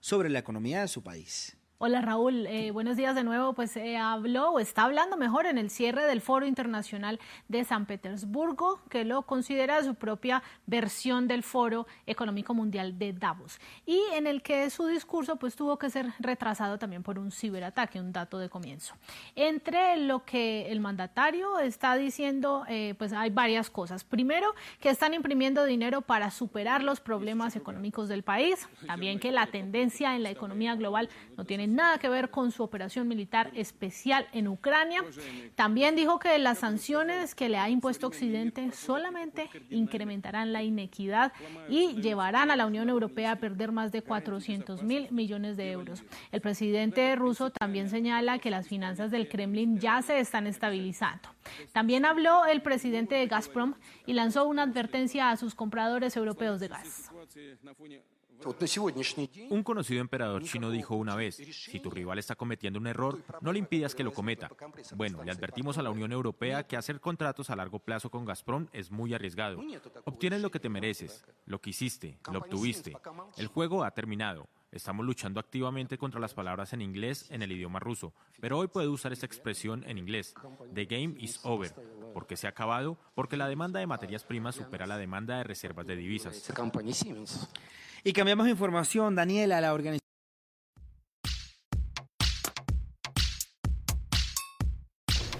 sobre la economía de su país. Hola Raúl, eh, buenos días de nuevo. Pues eh, habló o está hablando mejor en el cierre del Foro Internacional de San Petersburgo, que lo considera su propia versión del Foro Económico Mundial de Davos, y en el que su discurso pues tuvo que ser retrasado también por un ciberataque, un dato de comienzo. Entre lo que el mandatario está diciendo, eh, pues hay varias cosas. Primero, que están imprimiendo dinero para superar los problemas económicos del país, también que la tendencia en la economía global no tiene nada que ver con su operación militar especial en Ucrania. También dijo que las sanciones que le ha impuesto Occidente solamente incrementarán la inequidad y llevarán a la Unión Europea a perder más de 400 mil millones de euros. El presidente ruso también señala que las finanzas del Kremlin ya se están estabilizando. También habló el presidente de Gazprom y lanzó una advertencia a sus compradores europeos de gas. Un conocido emperador chino dijo una vez, si tu rival está cometiendo un error, no le impidas que lo cometa. Bueno, le advertimos a la Unión Europea que hacer contratos a largo plazo con Gazprom es muy arriesgado. Obtienes lo que te mereces, lo que hiciste, lo obtuviste. El juego ha terminado. Estamos luchando activamente contra las palabras en inglés en el idioma ruso, pero hoy puede usar esta expresión en inglés. The game is over. porque se ha acabado? Porque la demanda de materias primas supera la demanda de reservas de divisas. Y cambiamos de información, Daniela, la organización.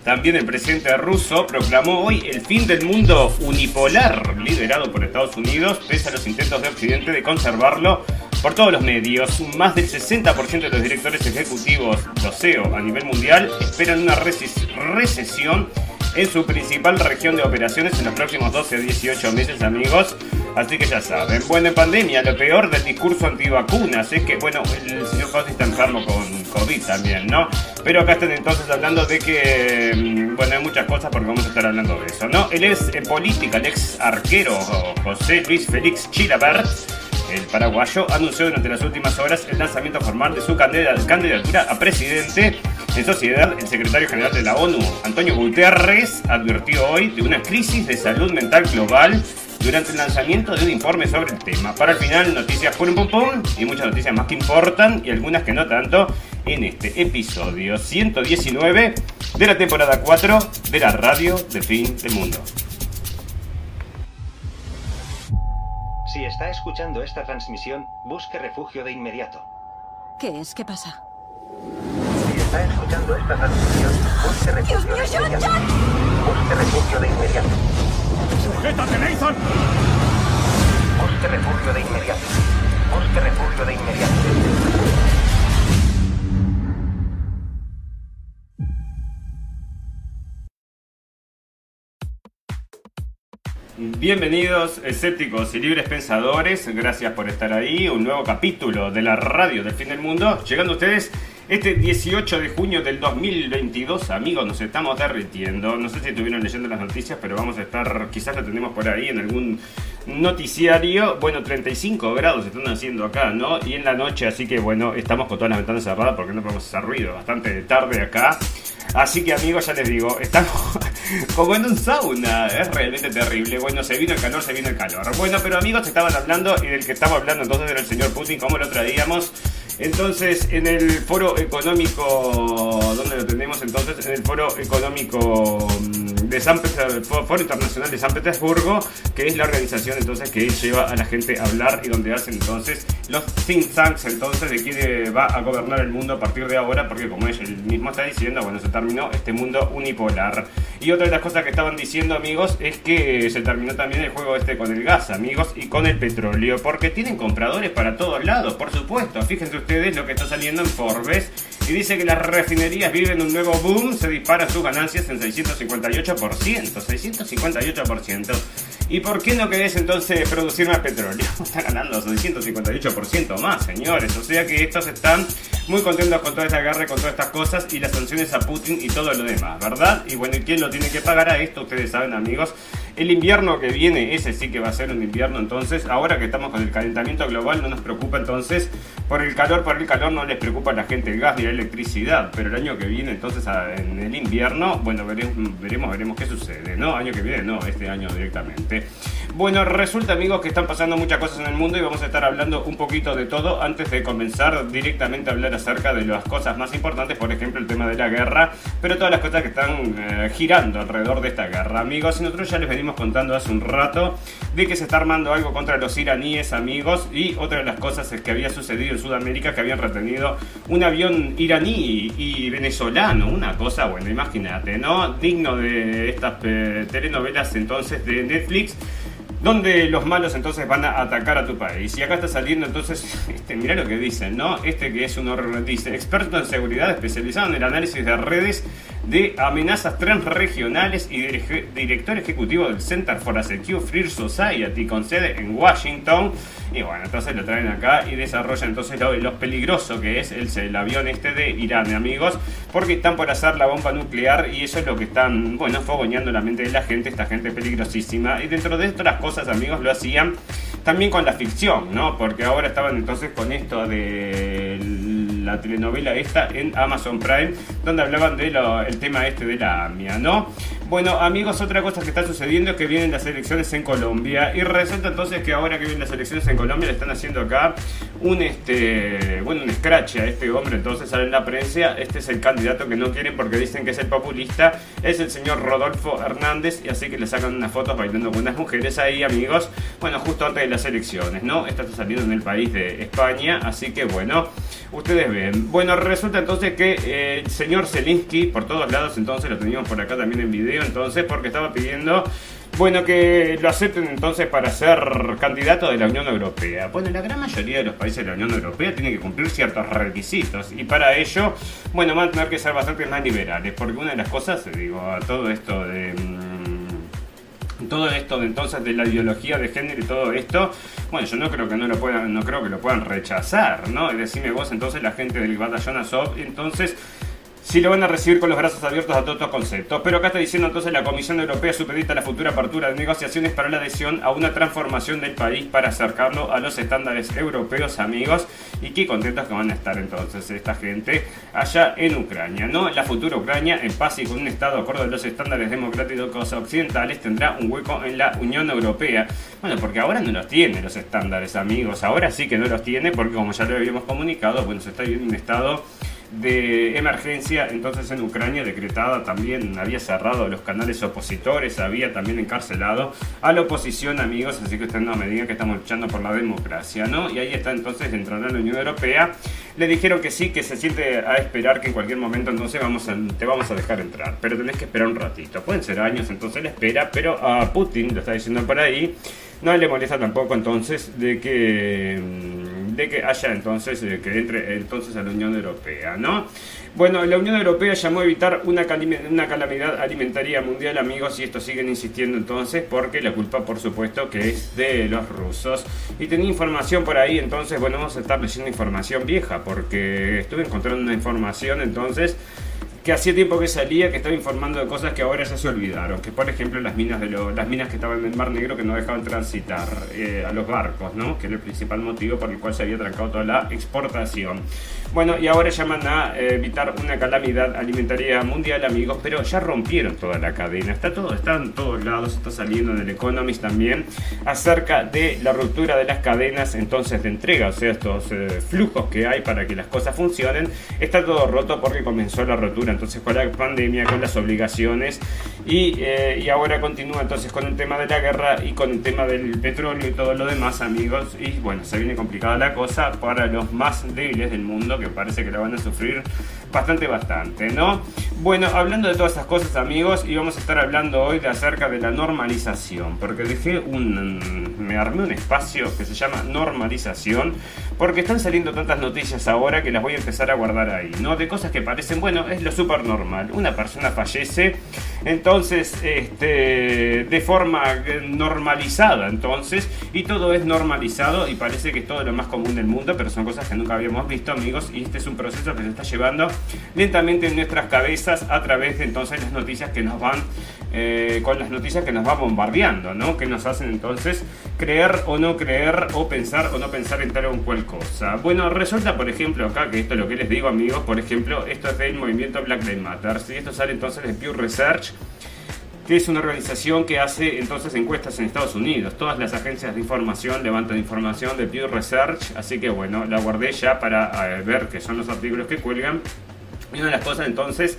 También el presidente ruso proclamó hoy el fin del mundo unipolar, liderado por Estados Unidos, pese a los intentos de Occidente de conservarlo por todos los medios. Más del 60% de los directores ejecutivos, los CEO a nivel mundial, esperan una recesión en su principal región de operaciones en los próximos 12 a 18 meses, amigos. Así que ya saben, bueno, en pandemia, lo peor del discurso antivacunas es que, bueno, el señor Fauci está enfermo con COVID también, ¿no? Pero acá están entonces hablando de que, mm, bueno, hay muchas cosas porque vamos a estar hablando de eso, ¿no? Él es en política, el ex arquero José Luis Félix Chilabert el paraguayo anunció durante las últimas horas el lanzamiento formal de su candidatura a presidente. En sociedad, el secretario general de la ONU, Antonio Guterres, advirtió hoy de una crisis de salud mental global durante el lanzamiento de un informe sobre el tema. Para el final, noticias pum pum pum y muchas noticias más que importan y algunas que no tanto en este episodio 119 de la temporada 4 de la radio de fin del mundo. Si está escuchando esta transmisión, busque refugio de inmediato. ¿Qué es? ¿Qué pasa? Está escuchando esta transmisión, busque refugio Dios mío, de inmediato. John, Busque refugio de inmediato. ¡Sujétate, Nathan! Busque refugio de inmediato. Busque refugio de inmediato. Bienvenidos escépticos y libres pensadores, gracias por estar ahí, un nuevo capítulo de la radio del fin del mundo, llegando a ustedes este 18 de junio del 2022, amigos, nos estamos derritiendo, no sé si estuvieron leyendo las noticias, pero vamos a estar, quizás lo tenemos por ahí en algún noticiario, bueno, 35 grados están haciendo acá, ¿no? Y en la noche, así que bueno, estamos con todas las ventanas cerradas porque no podemos hacer ruido, bastante tarde acá. Así que amigos, ya les digo, estamos como en un sauna, es realmente terrible. Bueno, se vino el calor, se vino el calor. Bueno, pero amigos, estaban hablando y del que estaba hablando entonces era el señor Putin, como lo traíamos. Entonces, en el foro económico, ¿dónde lo tenemos entonces? En el foro económico mm, de San Foro Internacional de San Petersburgo, que es la organización entonces que lleva a la gente a hablar y donde hacen entonces los think tanks entonces de quién va a gobernar el mundo a partir de ahora, porque como ella mismo está diciendo, bueno, se terminó este mundo unipolar. Y otra de las cosas que estaban diciendo amigos es que se terminó también el juego este con el gas, amigos, y con el petróleo, porque tienen compradores para todos lados, por supuesto. Fíjense ustedes lo que está saliendo en Forbes y dice que las refinerías viven un nuevo boom, se disparan sus ganancias en 658%, 658%. ¿Y por qué no querés entonces producir más petróleo? Está ganando 658% más, señores. O sea que estos están muy contentos con toda esta guerra, con todas estas cosas y las sanciones a Putin y todo lo demás, ¿verdad? Y bueno, ¿y quién lo tiene que pagar a esto? Ustedes saben, amigos. El invierno que viene, ese sí que va a ser un invierno entonces. Ahora que estamos con el calentamiento global, no nos preocupa entonces por el calor, por el calor no les preocupa a la gente el gas ni la electricidad, pero el año que viene, entonces en el invierno, bueno, veremos, veremos, veremos qué sucede, ¿no? Año que viene, no, este año directamente. Bueno, resulta amigos que están pasando muchas cosas en el mundo y vamos a estar hablando un poquito de todo antes de comenzar directamente a hablar acerca de las cosas más importantes, por ejemplo el tema de la guerra, pero todas las cosas que están eh, girando alrededor de esta guerra, amigos. Y nosotros ya les venimos contando hace un rato de que se está armando algo contra los iraníes, amigos, y otra de las cosas es que había sucedido en Sudamérica que habían retenido un avión iraní y venezolano, una cosa, bueno, imagínate, ¿no? Digno de estas eh, telenovelas entonces de Netflix donde los malos entonces van a atacar a tu país. Y acá está saliendo entonces, este, mirá lo que dicen, ¿no? Este que es un horror, dice, experto en seguridad especializado en el análisis de redes de amenazas transregionales y director ejecutivo del Center for a Secure Free Society con sede en Washington. Y bueno, entonces lo traen acá y desarrolla entonces lo, peligroso que es el, avión este de Irán, amigos, porque están por hacer la bomba nuclear y eso es lo que están, bueno, fogoneando la mente de la gente, esta gente peligrosísima. Y dentro de estas cosas, amigos, lo hacían también con la ficción, ¿no? Porque ahora estaban entonces con esto de la telenovela esta en Amazon Prime, donde hablaban del el tema este de la AMIA, ¿no? Bueno, amigos, otra cosa que está sucediendo es que vienen las elecciones en Colombia y resulta entonces que ahora que vienen las elecciones en Colombia le están haciendo acá un este, bueno, un scratch a este hombre, entonces sale en la prensa, este es el candidato que no quieren porque dicen que es el populista, es el señor Rodolfo Hernández y así que le sacan unas fotos bailando con unas mujeres ahí, amigos, bueno, justo antes de las elecciones, ¿no? Esto está saliendo en el país de España, así que bueno, ustedes ven. Bueno, resulta entonces que eh, el señor Zelinsky, por todos lados, entonces lo teníamos por acá también en video, entonces, porque estaba pidiendo, bueno, que lo acepten entonces para ser candidato de la Unión Europea. Bueno, la gran mayoría de los países de la Unión Europea tienen que cumplir ciertos requisitos y para ello, bueno, van a tener que ser bastante más liberales, porque una de las cosas, digo, a todo esto de... Mm, todo esto de entonces de la ideología de género y todo esto, bueno, yo no creo que no lo puedan, no creo que lo puedan rechazar, ¿no? Decime vos entonces la gente del batallón Azov, entonces si lo van a recibir con los brazos abiertos a todos estos conceptos. Pero acá está diciendo entonces la Comisión Europea supedita la futura apertura de negociaciones para la adhesión a una transformación del país para acercarlo a los estándares europeos, amigos, y qué contentos que van a estar entonces esta gente allá en Ucrania, ¿no? La futura Ucrania, en paz y con un Estado acorde a los estándares democráticos occidentales, tendrá un hueco en la Unión Europea. Bueno, porque ahora no los tiene los estándares, amigos, ahora sí que no los tiene porque como ya lo habíamos comunicado, bueno, se está viviendo un estado de emergencia entonces en Ucrania decretada también había cerrado los canales opositores, había también encarcelado a la oposición amigos, así que ustedes no me digan que estamos luchando por la democracia, ¿no? Y ahí está entonces entrando en la Unión Europea, le dijeron que sí, que se siente a esperar que en cualquier momento entonces vamos te vamos a dejar entrar, pero tenés que esperar un ratito, pueden ser años entonces la espera, pero a Putin, lo está diciendo por ahí, no le molesta tampoco entonces de que de que haya entonces, que entre entonces a la Unión Europea, ¿no? Bueno, la Unión Europea llamó a evitar una, una calamidad alimentaria mundial, amigos, y esto siguen insistiendo entonces, porque la culpa, por supuesto, que es de los rusos. Y tenía información por ahí, entonces, bueno, vamos a estar leyendo información vieja, porque estuve encontrando una información entonces que hacía tiempo que salía, que estaba informando de cosas que ahora ya se olvidaron, que por ejemplo las minas de las minas que estaban en el Mar Negro que no dejaban transitar eh, a los barcos, ¿no? que era el principal motivo por el cual se había trancado toda la exportación. Bueno, y ahora llaman a evitar una calamidad alimentaria mundial, amigos, pero ya rompieron toda la cadena. Está todo, está en todos lados, está saliendo en el Economist también, acerca de la ruptura de las cadenas entonces de entrega, o sea, estos eh, flujos que hay para que las cosas funcionen. Está todo roto porque comenzó la rotura entonces con la pandemia, con las obligaciones, y, eh, y ahora continúa entonces con el tema de la guerra y con el tema del petróleo y todo lo demás, amigos. Y bueno, se viene complicada la cosa para los más débiles del mundo que parece que la van a sufrir bastante, bastante, ¿no? Bueno, hablando de todas estas cosas, amigos, y vamos a estar hablando hoy de acerca de la normalización, porque dejé un. me armé un espacio que se llama normalización, porque están saliendo tantas noticias ahora que las voy a empezar a guardar ahí, ¿no? De cosas que parecen, bueno, es lo súper normal. Una persona fallece, entonces este, de forma normalizada, entonces, y todo es normalizado y parece que es todo lo más común del mundo, pero son cosas que nunca habíamos visto, amigos, y este es un proceso que se está llevando lentamente en nuestras cabezas a través de entonces las noticias que nos van, eh, con las noticias que nos va bombardeando, ¿no? Que nos hacen entonces creer o no creer, o pensar o no pensar en tal o cual cosa. Bueno, resulta, por ejemplo, acá, que esto es lo que les digo, amigos, por ejemplo, esto es del movimiento Black Lives Matter, y esto sale entonces de Pew Research, es una organización que hace entonces encuestas en Estados Unidos. Todas las agencias de información levantan información de Pew Research, así que bueno, la guardé ya para eh, ver qué son los artículos que cuelgan. Y una de las cosas entonces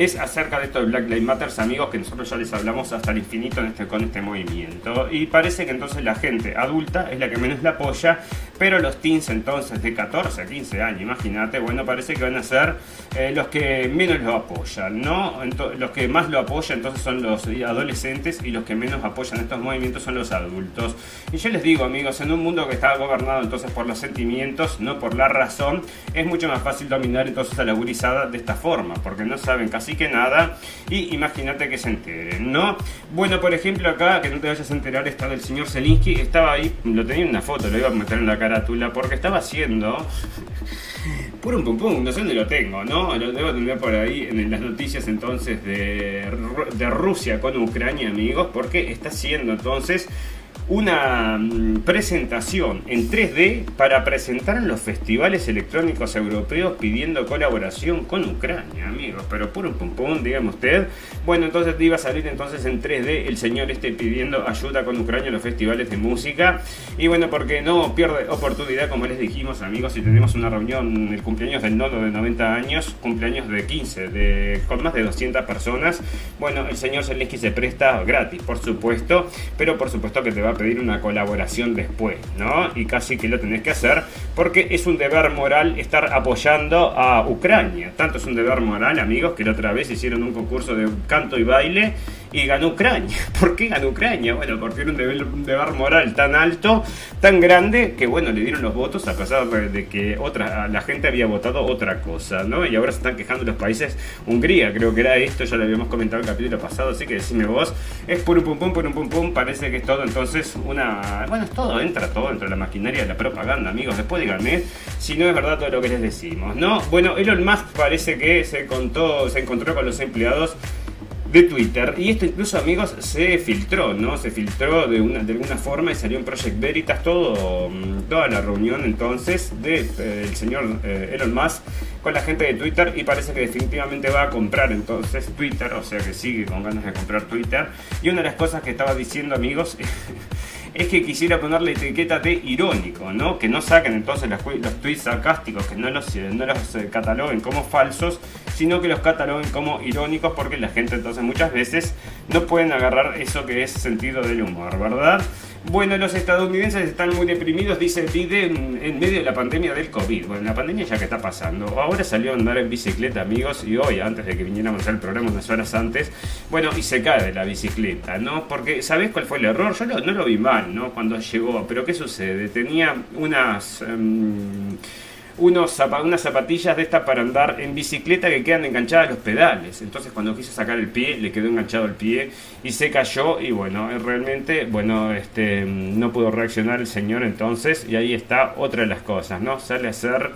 es acerca de esto de Black Lives Matter, amigos, que nosotros ya les hablamos hasta el infinito este, con este movimiento. Y parece que entonces la gente adulta es la que menos la apoya, pero los teens entonces de 14 a 15 años, imagínate, bueno, parece que van a ser eh, los que menos lo apoyan, ¿no? los que más lo apoyan entonces son los adolescentes y los que menos apoyan estos movimientos son los adultos. Y yo les digo, amigos, en un mundo que está gobernado entonces por los sentimientos, no por la razón, es mucho más fácil dominar entonces a la gurizada de esta forma, porque no saben casi que nada y imagínate que se enteren, ¿no? Bueno, por ejemplo acá, que no te vayas a enterar, está del señor Zelinsky, estaba ahí, lo tenía en una foto, lo iba a meter en la carátula, porque estaba haciendo... Pum, pum, pum, no sé dónde lo tengo, ¿no? Lo debo tener por ahí en las noticias entonces de, de Rusia con Ucrania, amigos, porque está haciendo entonces una mm, presentación en 3D para presentar en los festivales electrónicos europeos pidiendo colaboración con Ucrania, amigos. Pero puro pum pum, dígame usted. Bueno, entonces iba a salir entonces en 3D el señor este pidiendo ayuda con Ucrania en los festivales de música. Y bueno, porque no pierde oportunidad, como les dijimos, amigos, si tenemos una reunión, el cumpleaños del nodo de 90 años, cumpleaños de 15, de, con más de 200 personas. Bueno, el señor Zelensky se presta gratis, por supuesto, pero por supuesto que te va a pedir una colaboración después, ¿no? Y casi que lo tenés que hacer porque es un deber moral estar apoyando a Ucrania. Tanto es un deber moral, amigos, que la otra vez hicieron un concurso de canto y baile y ganó Ucrania. ¿Por qué ganó Ucrania? Bueno, porque era un deber, moral tan alto, tan grande, que bueno, le dieron los votos a pesar de que otra, la gente había votado otra cosa, ¿no? Y ahora se están quejando los países. Hungría, creo que era esto, ya lo habíamos comentado en el capítulo pasado, así que decime vos, es pum pum pum pum pum pum, parece que es todo entonces una. Bueno, es todo, entra todo dentro de la maquinaria de la propaganda, amigos. Después díganme si no es verdad todo lo que les decimos, ¿no? Bueno, Elon Musk parece que se contó, se encontró con los empleados de Twitter. Y esto incluso, amigos, se filtró, ¿no? Se filtró de, una, de alguna forma y salió en Project Veritas todo, mm, toda la reunión entonces del de, eh, señor eh, Elon Musk con la gente de Twitter y parece que definitivamente va a comprar entonces Twitter, o sea que sigue con ganas de comprar Twitter. Y una de las cosas que estaba diciendo, amigos, es que quisiera ponerle etiqueta de irónico, ¿no? Que no saquen entonces los, tweets sarcásticos, que no los, no los eh, cataloguen como falsos, sino que los cataloguen como irónicos porque la gente entonces muchas veces no pueden agarrar eso que es sentido del humor, ¿verdad? Bueno, los estadounidenses están muy deprimidos, dice Biden, en medio de la pandemia del COVID. Bueno, la pandemia ya que está pasando. Ahora salió a andar en bicicleta, amigos, y hoy, antes de que viniéramos al programa, unas horas antes, bueno, y se cae de la bicicleta, ¿no? Porque, ¿sabés cuál fue el error? Yo no lo vi mal, ¿no? Cuando llegó, pero ¿qué sucede? Tenía unas... Em, unos, unas zapatillas de estas para andar en bicicleta que quedan enganchadas los pedales. Entonces cuando quiso sacar el pie, le quedó enganchado el pie y se cayó y bueno, realmente, bueno, este, no pudo reaccionar el señor entonces y ahí está otra de las cosas, ¿no? Sale a hacer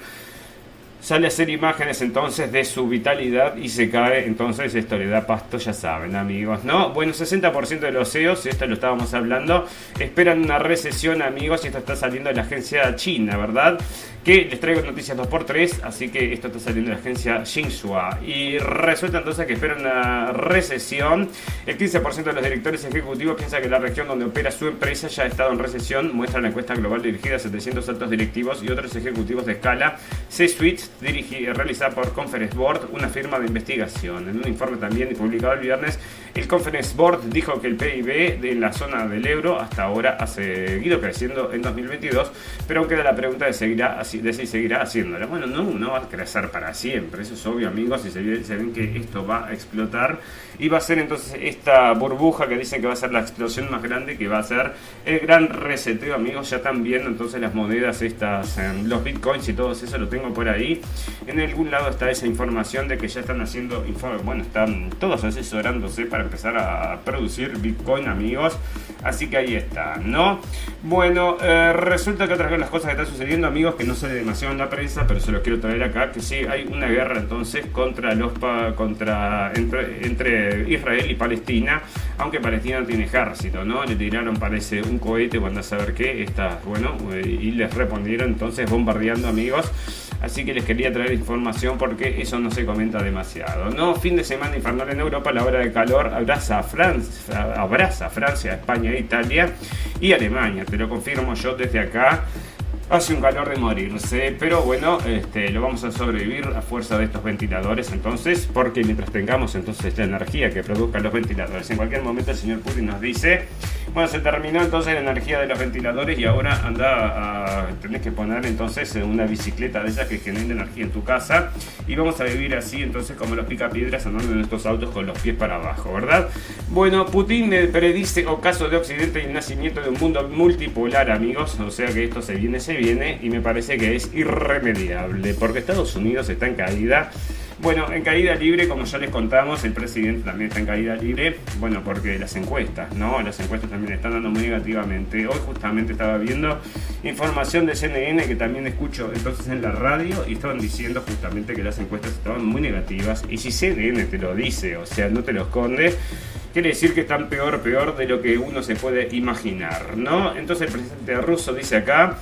sale a hacer imágenes entonces de su vitalidad y se cae, entonces esto le da pasto, ya saben amigos, ¿no? Bueno, 60% de los CEOs, esto lo estábamos hablando, esperan una recesión amigos y esto está saliendo de la agencia china, ¿verdad? Que les traigo noticias 2x3, así que esto está saliendo de la agencia Xinhua. Y resulta entonces que esperan una recesión. El 15% de los directores ejecutivos piensa que la región donde opera su empresa ya ha estado en recesión, muestra la encuesta global dirigida a 700 altos directivos y otros ejecutivos de escala C-Suite realizada por Conference Board, una firma de investigación. En un informe también publicado el viernes, el Conference Board dijo que el PIB de la zona del euro hasta ahora ha seguido creciendo en 2022, pero queda la pregunta de, seguirá, de si seguirá haciéndolo. Bueno, no, no va a crecer para siempre, eso es obvio amigos, y se, ven que esto va a explotar y va a ser entonces esta burbuja que dicen que va a ser la explosión más grande, que va a ser el gran reseteo amigos, ya están viendo entonces las monedas estas, em, los bitcoins y todo eso lo tengo por ahí en algún lado está esa información de que ya están haciendo, bueno, están todos asesorándose para empezar a producir Bitcoin, amigos. Así que ahí está, ¿no? Bueno, eh, resulta que otras de las cosas que están sucediendo, amigos, que no sale demasiado en la prensa, pero se los quiero traer acá, que sí, hay una guerra entonces contra los contra entre, Israel y Palestina, aunque Palestina no tiene ejército, ¿no? Le tiraron, parece, un cohete, cuando a saber qué, está, bueno, y les respondieron entonces bombardeando, amigos. Así que les quería traer información porque eso no se comenta demasiado. No, fin de semana infernal en Europa, la hora de calor abraza a Francia, abraza a Francia, España, Italia y Alemania. Te lo confirmo yo desde acá. Hace un calor de morirse, pero bueno, este, lo vamos a sobrevivir a fuerza de estos ventiladores entonces, porque mientras tengamos entonces la energía que produzcan los ventiladores, en cualquier momento el señor Putin nos dice, bueno, se terminó entonces la energía de los ventiladores y ahora anda a, tenés que poner entonces una bicicleta de esas que generen energía en tu casa y vamos a vivir así entonces como los picapiedras andando en estos autos con los pies para abajo, ¿verdad? Bueno, Putin predice ocaso de Occidente y el nacimiento de un mundo multipolar, amigos, o sea que esto se viene, se viene y me parece que es irremediable, porque Estados Unidos está en caída. Bueno, en caída libre, como ya les contamos, el presidente también está en caída libre, bueno, porque las encuestas, ¿no? Las encuestas también están dando muy negativamente. Hoy justamente estaba viendo información de CNN que también escucho entonces en la radio y estaban diciendo justamente que las encuestas estaban muy negativas. Y si CNN te lo dice, o sea, no te lo esconde, quiere decir que están peor, peor de lo que uno se puede imaginar, ¿no? Entonces el presidente ruso dice acá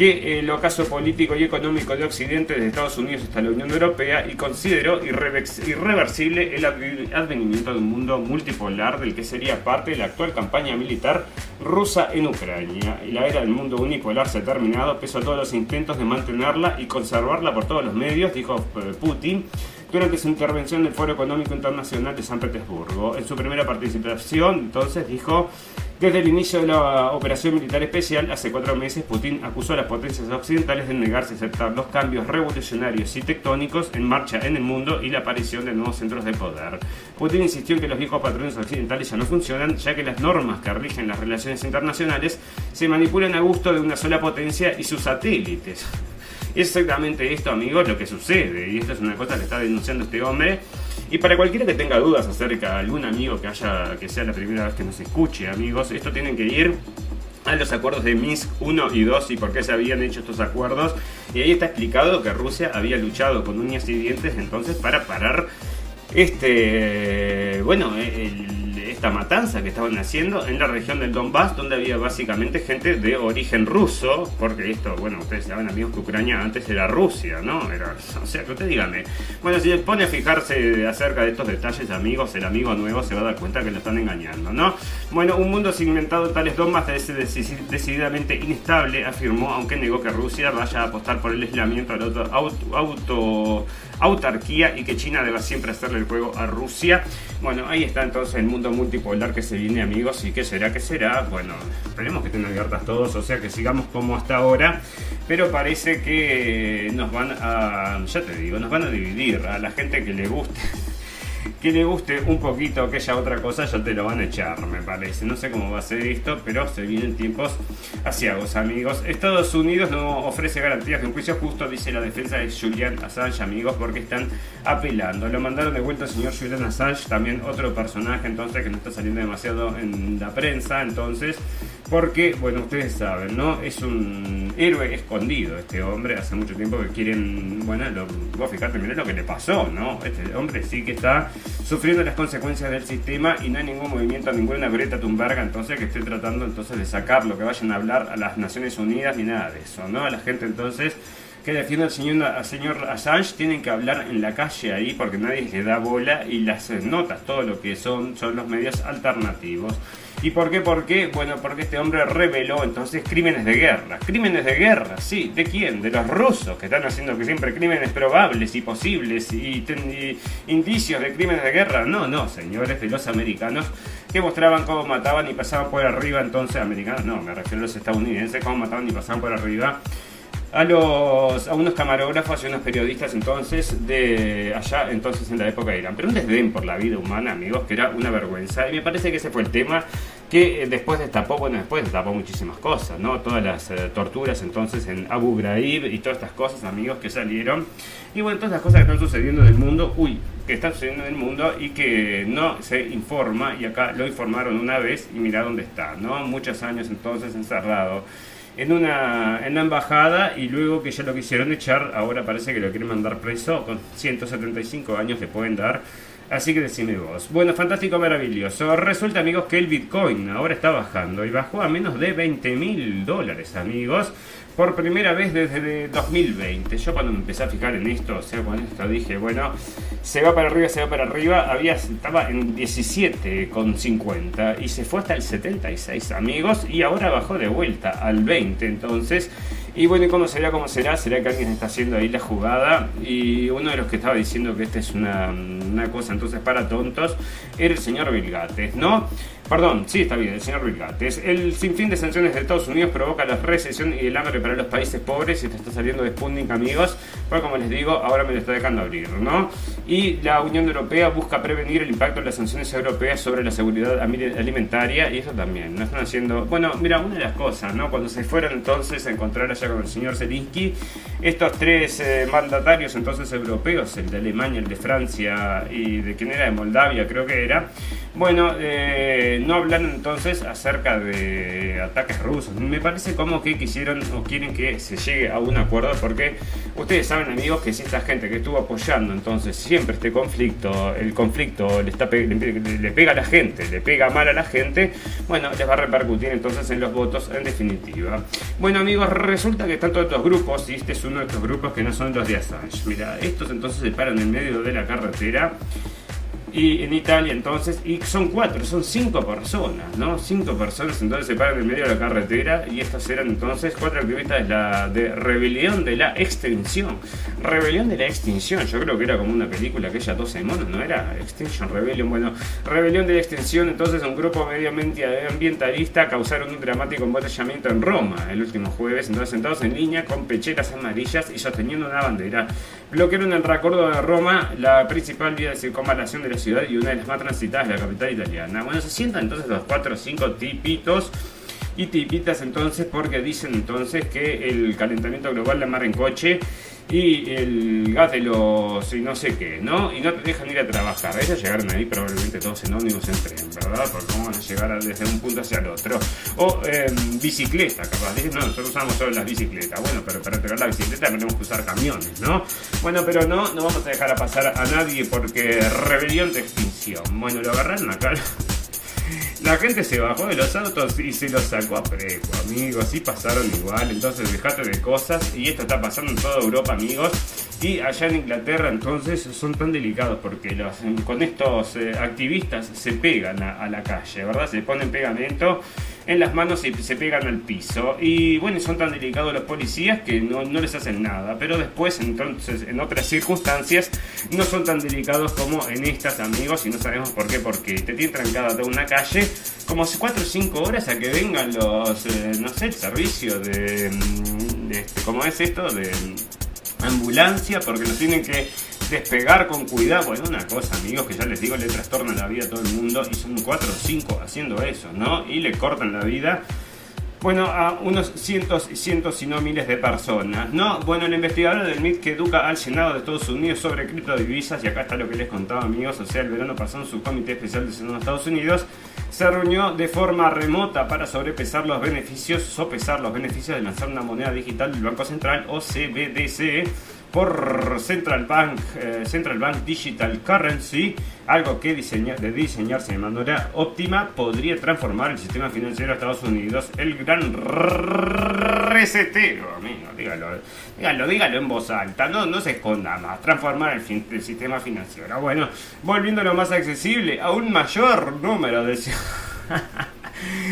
que el ocaso político y económico de Occidente, desde Estados Unidos hasta la Unión Europea, y consideró irreversible el advenimiento de un mundo multipolar del que sería parte de la actual campaña militar rusa en Ucrania. La era del mundo unipolar se ha terminado, pese a todos los intentos de mantenerla y conservarla por todos los medios, dijo eh, Putin durante su intervención en el Foro Económico Internacional de San Petersburgo. En su primera participación, entonces, dijo desde el inicio de la operación militar especial, hace cuatro meses, Putin acusó a las potencias occidentales de negarse a aceptar los cambios revolucionarios y tectónicos en marcha en el mundo y la aparición de nuevos centros de poder. Putin insistió en que los viejos patrones occidentales ya no funcionan, ya que las normas que rigen las relaciones internacionales se manipulan a gusto de una sola potencia y sus satélites. Es exactamente esto, amigos, lo que sucede. Y esto es una cosa que está denunciando este hombre. Y para cualquiera que tenga dudas acerca de algún amigo que haya que sea la primera vez que nos escuche, amigos, esto tienen que ir a los acuerdos de Minsk 1 y 2 y por qué se habían hecho estos acuerdos. Y ahí está explicado que Rusia había luchado con uñas y dientes entonces para parar este, bueno, el esta matanza que estaban haciendo en la región del Donbass, donde había básicamente gente de origen ruso, porque esto, bueno, ustedes saben amigos que Ucrania antes era Rusia, ¿no? Era, o sea, que usted dígame. Bueno, si se pone a fijarse acerca de estos detalles, amigos, el amigo nuevo se va a dar cuenta que lo están engañando, ¿no? Bueno, un mundo segmentado en tales Donbass es decididamente inestable, afirmó, aunque negó que Rusia vaya a apostar por el aislamiento al auto, auto autarquía y que China deba siempre hacerle el juego a Rusia. Bueno, ahí está entonces el mundo multipolar que se viene, amigos. ¿Y qué será? ¿Qué será? Bueno, esperemos que estén abiertas todos, o sea que sigamos como hasta ahora. Pero parece que nos van ya te digo, nos van a dividir a la gente que le guste que le guste un poquito aquella otra cosa, ya te lo van a echar, me parece. No sé cómo va a ser esto, pero se vienen tiempos asiagos, amigos. Estados Unidos no ofrece garantías de un juicio justo, dice la defensa de Julian Assange, amigos, porque están apelando. Lo mandaron de vuelta al señor Julian Assange, también otro personaje, entonces, que no está saliendo demasiado en la prensa, entonces porque, bueno, ustedes saben, ¿no? Es un héroe escondido este hombre. Hace mucho tiempo que quieren, bueno, lo, vos fijate, mirá lo que le pasó, ¿no? Este hombre sí que está sufriendo las consecuencias del sistema y no hay ningún movimiento, ninguna Greta Thunberg, entonces que esté tratando entonces de sacar lo que vayan a hablar a las Naciones Unidas ni nada de eso, ¿no? A la gente entonces que defiende al señor, señor Assange tienen que hablar en la calle ahí porque nadie le da bola y las notas, todo lo que son, son los medios alternativos. ¿Y por qué? ¿Por qué? Bueno, porque este hombre reveló entonces crímenes de guerra. Crímenes de guerra, sí. ¿De quién? De los rusos, que están haciendo que siempre crímenes probables y posibles y, indicios de crímenes de guerra. No, no, señores, de los americanos que mostraban cómo mataban y pasaban por arriba entonces, americanos, no, me refiero a los estadounidenses, cómo mataban y pasaban por arriba a los a unos camarógrafos y unos periodistas entonces de allá entonces en la época de Irán pero un desdén por la vida humana amigos que era una vergüenza y me parece que ese fue el tema que eh, después destapó, bueno, después destapó muchísimas cosas, ¿no? Todas las eh, torturas entonces en Abu Ghraib y todas estas cosas, amigos, que salieron. Y bueno, todas las cosas que están sucediendo en el mundo, uy, que están sucediendo en el mundo y que no se informa, y acá lo informaron una vez y mira dónde está, ¿no? Muchos años entonces encerrado en una, en la embajada y luego que ya lo quisieron echar, ahora parece que lo quieren mandar preso, con 175 años le pueden dar Así que decime vos. Bueno, fantástico, maravilloso. Resulta, amigos, que el Bitcoin ahora está bajando y bajó a menos de 20 mil dólares, amigos. Por primera vez desde 2020. Yo cuando me empecé a fijar en esto, o sea, con esto dije, bueno, se va para arriba, se va para arriba. Había, estaba en 17,50 y se fue hasta el 76, amigos. Y ahora bajó de vuelta al 20. Entonces, y bueno, ¿y cómo será? ¿Cómo será? ¿Será que alguien está haciendo ahí la jugada? Y uno de los que estaba diciendo que esta es una, una cosa entonces para tontos era el señor Vilgates, ¿no? Perdón, sí, está bien, el señor Gates. El sinfín de sanciones de Estados Unidos provoca la recesión y el hambre para los países pobres y te está saliendo de Sputnik, amigos. Pero como les digo, ahora me lo está dejando abrir, ¿no? Y la Unión Europea busca prevenir el impacto de las sanciones europeas sobre la seguridad alimentaria y eso también. No están haciendo. Bueno, mira, una de las cosas, ¿no? Cuando se fueron entonces a encontrar allá con el señor Zelinsky, estos tres eh, mandatarios entonces europeos, el de Alemania, el de Francia y de quién era, de Moldavia, creo que era. Bueno, eh no hablan entonces acerca de ataques rusos. Me parece como que quisieron o quieren que se llegue a un acuerdo porque ustedes saben amigos que si esta gente que estuvo apoyando entonces siempre este conflicto, el conflicto le, le, pega a la gente, le pega mal a la gente, bueno, les va a repercutir entonces en los votos en definitiva. Bueno amigos, resulta que están todos estos grupos y este es uno de estos grupos que no son los de Assange. Mira, estos entonces se paran en medio de la carretera y en Italia entonces, y son cuatro, son cinco personas, ¿no? Cinco personas entonces se paran en medio de la carretera y estas eran entonces cuatro activistas de la de rebelión de la extinción. Rebelión de la extinción, yo creo que era como una película aquella 12 monos, ¿no? Era Extinction Rebellion, bueno, rebelión de la extinción, entonces un grupo medioambientalista ambientalista causaron un dramático embotellamiento en Roma el último jueves, entonces sentados en línea con pecheras amarillas y sosteniendo una bandera. Bloquearon el recuerdo de Roma, la principal vía de circunvalación de la ciudad y una de las más transitadas de la capital italiana. Bueno, se sientan entonces los cuatro o cinco tipitos y tipitas entonces porque dicen entonces que el calentamiento global la mar en coche y el gas de los y no sé qué, ¿no? Y no te dejan ir a trabajar. Ellos llegaron ahí probablemente todos en ómnibus en tren, ¿verdad? Porque van a llegar desde un punto hacia el otro. O em, bicicleta, capaz. Dicen, no, nosotros usamos solo las bicicletas. Bueno, pero para pegar la bicicleta tenemos que usar camiones, ¿no? Bueno, pero no, no vamos a dejar a pasar a nadie porque rebelión de extinción. Bueno, lo agarraron acá. La gente se bajó de los autos y se los sacó a preco, amigos. Y pasaron igual. Entonces, dejate de cosas. Y esto está pasando en toda Europa, amigos. Y allá en Inglaterra, entonces, son tan delicados porque con estos eh, activistas se pegan a, a, la calle, ¿verdad? Se ponen pegamento en las manos y se pegan al piso. Y bueno, son tan delicados los policías que no, no les hacen nada. Pero después, entonces, en otras circunstancias, no son tan delicados como en estas, amigos. Y no sabemos por qué, porque te tienen trancada toda una calle como 4 o 5 horas a que vengan los, eh, no sé, el servicio de, mm, de este, ¿cómo es esto? De ambulancia, porque nos tienen que despegar con cuidado. Bueno, una cosa, amigos, que ya les digo, le trastorna la vida a todo el mundo y son 4 o 5 haciendo eso, ¿no? Y le cortan la vida. Bueno, a unos cientos y cientos, si no miles de personas, ¿no? Bueno, el investigador del MIT que educa al Senado de Estados Unidos sobre criptodivisas, y acá está lo que les contaba, amigos, o sea, el verano pasado en su comité especial del Senado de Estados Unidos, se reunió de forma remota para sobrepesar los beneficios, sopesar los beneficios de lanzar una moneda digital del Banco Central o CBDC por Central Bank, eh, Central Bank Digital Currency, algo que diseña, de diseñarse de manera óptima podría transformar el sistema financiero de Estados Unidos. El gran resetero, amigo, dígalo, dígalo, dígalo en voz alta, no, no se esconda más, transformar el, el sistema financiero. Bueno, volviéndolo más accesible a un mayor número de...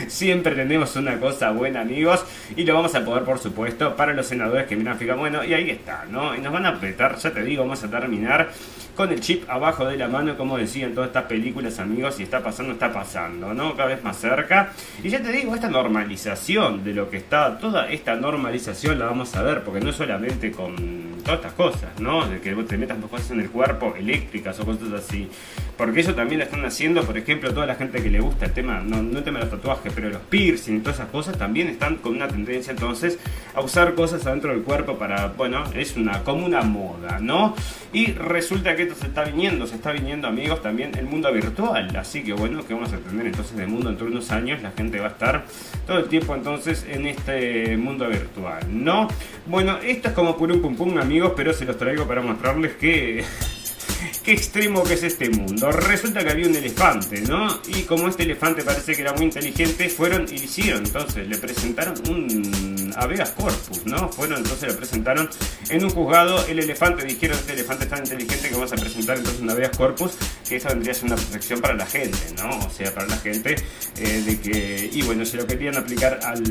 Siempre tenemos una cosa buena, amigos. Y lo vamos a poder, por supuesto, para los senadores que miran fija. Bueno, y ahí está, ¿no? Y nos van a apretar, ya te digo, vamos a terminar con el chip abajo de la mano, como decían todas estas películas, amigos. Y está pasando, está pasando, ¿no? Cada vez más cerca. Y ya te digo, esta normalización de lo que está, toda esta normalización la vamos a ver, porque no solamente con todas estas cosas, ¿no? De que te metas cosas en el cuerpo, eléctricas o cosas así. Porque eso también lo están haciendo, por ejemplo, toda la gente que le gusta el tema, no, no el tema de los tatuajes, pero los piercing y todas esas cosas también están con una tendencia entonces a usar cosas adentro del cuerpo para, bueno, es una como una moda, ¿no? Y resulta que esto se está viniendo, se está viniendo amigos también el mundo virtual, así que bueno, que vamos a tener entonces de mundo dentro de unos años, la gente va a estar todo el tiempo entonces en este mundo virtual, ¿no? Bueno, esto es como por un pum pum amigos, pero se los traigo para mostrarles que qué extremo que es este mundo. Resulta que había un elefante, ¿no? Y como este elefante parece que era muy inteligente, fueron y hicieron, entonces le presentaron un habeas corpus, ¿no? Fueron, entonces le presentaron en un juzgado el elefante, dijeron, este elefante es tan inteligente que vamos a presentar entonces un habeas corpus, que esa vendría a ser una protección para la gente, ¿no? O sea, para la gente, eh, de que, y bueno, se lo querían aplicar al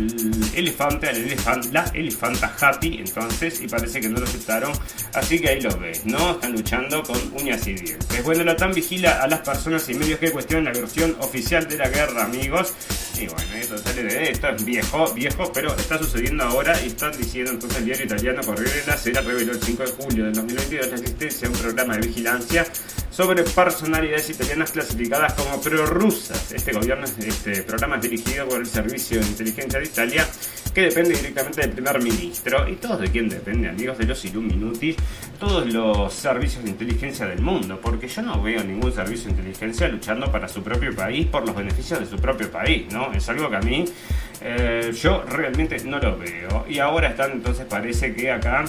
elefante, al elefante, la elefanta happy, entonces, y parece que no lo aceptaron, así que ahí lo ves, ¿no? Están luchando con uñas y dientes. Bueno, la TAM vigila a las personas y medios que cuestionan la versión oficial de la guerra, amigos. Y bueno, esto sale de esto, es viejo, viejo, pero está sucediendo ahora y están diciendo entonces el diario italiano Corriere della Sera reveló el 5 de julio del 2022 la existencia de un programa de vigilancia sobre personalidades italianas clasificadas como prorrusas. Este gobierno, este programa es dirigido por el Servicio de Inteligencia de Italia, que depende directamente del primer ministro. ¿Y todos de quién depende, amigos? De los Illuminati, todos los servicios de inteligencia del mundo, porque yo no veo ningún servicio de inteligencia luchando para su propio país por los beneficios de su propio país, ¿no? Es algo que a mí eh, yo realmente no lo veo. Y ahora están, entonces parece que acá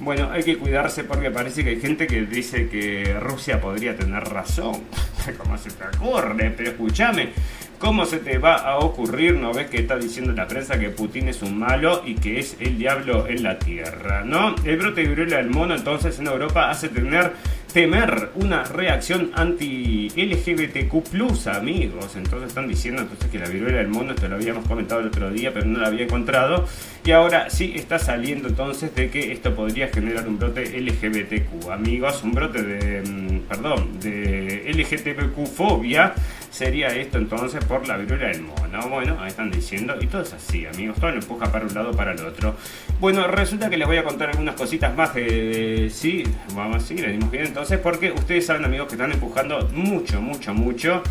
bueno, hay que cuidarse porque parece que hay gente que dice que Rusia podría tener razón. ¿Cómo se te ocurre? Pero escúchame, ¿cómo se te va a ocurrir? ¿No ves que está diciendo la prensa que Putin es un malo y que es el diablo en la tierra? ¿No? El brote de viruela del mono entonces en Europa hace tener temer una reacción anti-LGBTQ, amigos. Entonces están diciendo entonces que la viruela del mono, esto lo habíamos comentado el otro día, pero no lo había encontrado. Y ahora sí está saliendo entonces de que esto podría generar un brote LGBTQ, amigos. Un brote de, mm, perdón, de LGBTQ-fobia sería esto entonces por la viruela del mono. Bueno, ahí están diciendo, y todo es así, amigos, todo lo empuja para un lado para el otro. Bueno, resulta que les voy a contar algunas cositas más de, sí, vamos le dimos bien entonces, porque ustedes saben, amigos, que están empujando mucho, mucho, mucho.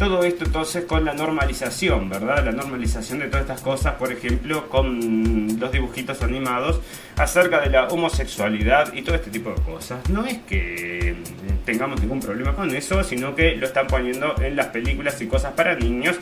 Todo esto entonces con la normalización, ¿verdad? La normalización de todas estas cosas, por ejemplo, con los dibujitos animados acerca de la homosexualidad y todo este tipo de cosas. No es que tengamos ningún problema con eso, sino que lo están poniendo en las películas y cosas para niños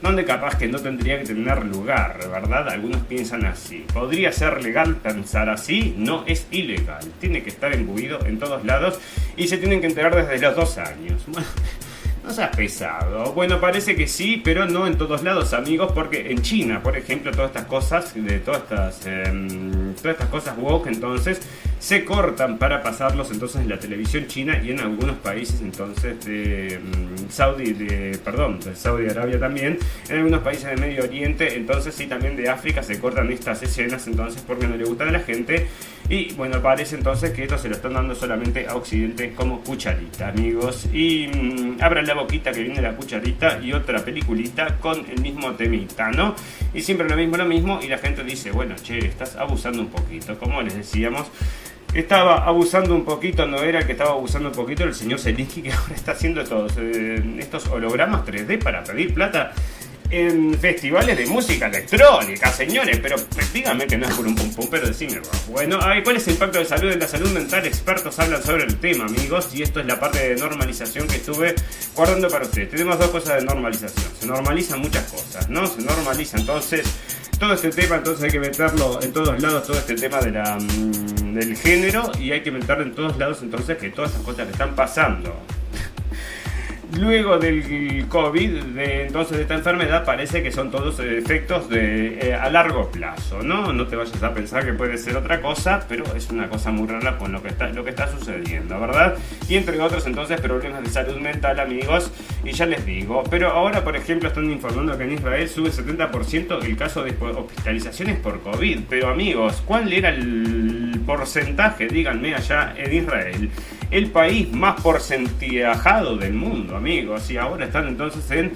donde capaz que no tendría que tener lugar, ¿verdad? Algunos piensan así. ¿Podría ser legal pensar así? No es ilegal. Tiene que estar embuido en todos lados y se tienen que enterar desde los dos años. No seas pesado. Bueno, parece que sí, pero no en todos lados, amigos, porque en China, por ejemplo, todas estas cosas, de todas estas, em, todas estas cosas woke, entonces, se cortan para pasarlos entonces en la televisión china y en algunos países entonces de em, Saudi, de, perdón, de Saudi Arabia también, en algunos países de Medio Oriente, entonces sí también de África se cortan estas escenas entonces porque no le gustan a la gente y bueno, parece entonces que esto se lo están dando solamente a Occidente como cucharita, amigos. Y mmm, abran la boquita que viene la cucharita y otra peliculita con el mismo temita, ¿no? Y siempre lo mismo, lo mismo. Y la gente dice, bueno, che, estás abusando un poquito. Como les decíamos, estaba abusando un poquito, no era el que estaba abusando un poquito el señor Zelinsky que ahora está haciendo estos, eh, estos hologramas 3D para pedir plata en festivales de música electrónica, señores. Pero díganme que no es por un pum pum, pero decime, bueno, ¿cuál es el impacto de salud en la salud mental? Expertos hablan sobre el tema, amigos, y esto es la parte de normalización que estuve guardando para ustedes. Tenemos dos cosas de normalización. Se normalizan muchas cosas, ¿no? Se normaliza entonces todo este tema, entonces hay que meterlo en todos lados, todo este tema de la, del género, y hay que meterlo en todos lados entonces que todas esas cosas que están pasando luego del COVID, de, entonces de esta enfermedad, parece que son todos efectos de, eh, a largo plazo, ¿no? No te vayas a pensar que puede ser otra cosa, pero es una cosa muy rara con lo que está, lo que está sucediendo, ¿verdad? Y entre otros, entonces, problemas de salud mental, amigos, y ya les digo. Pero ahora, por ejemplo, están informando que en Israel sube 70% el caso de hospitalizaciones por COVID. Pero, amigos, ¿cuál era el porcentaje, díganme, allá en Israel? El país más porcentajado del mundo, amigos. Y ahora están entonces en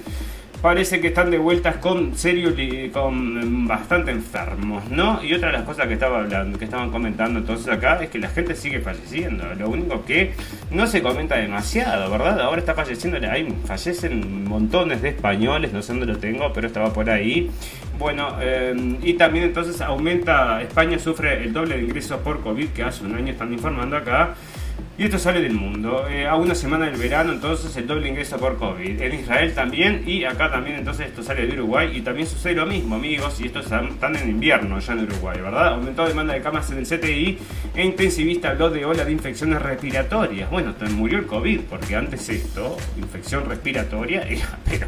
parece que están de vueltas con serio con bastante enfermos, ¿no? Y otra de las cosas que estaba hablando, que estaban comentando entonces acá es que la gente sigue falleciendo. Lo único que no se comenta demasiado, ¿verdad? Ahora está falleciendo, hay, fallecen montones de españoles, no sé dónde lo tengo, pero estaba por ahí. Bueno, eh, y también entonces aumenta, España sufre el doble de ingresos por COVID que hace un año están informando acá. Esto sale del mundo. Eh, a una semana del verano, entonces el doble ingreso por COVID. En Israel también y acá también, entonces esto sale de Uruguay y también sucede lo mismo, amigos. Y esto están, en invierno ya en Uruguay, ¿verdad? Aumentó demanda de camas en el CTI e intensivista habló de ola de infecciones respiratorias. Bueno, murió el COVID, porque antes esto, infección respiratoria, era,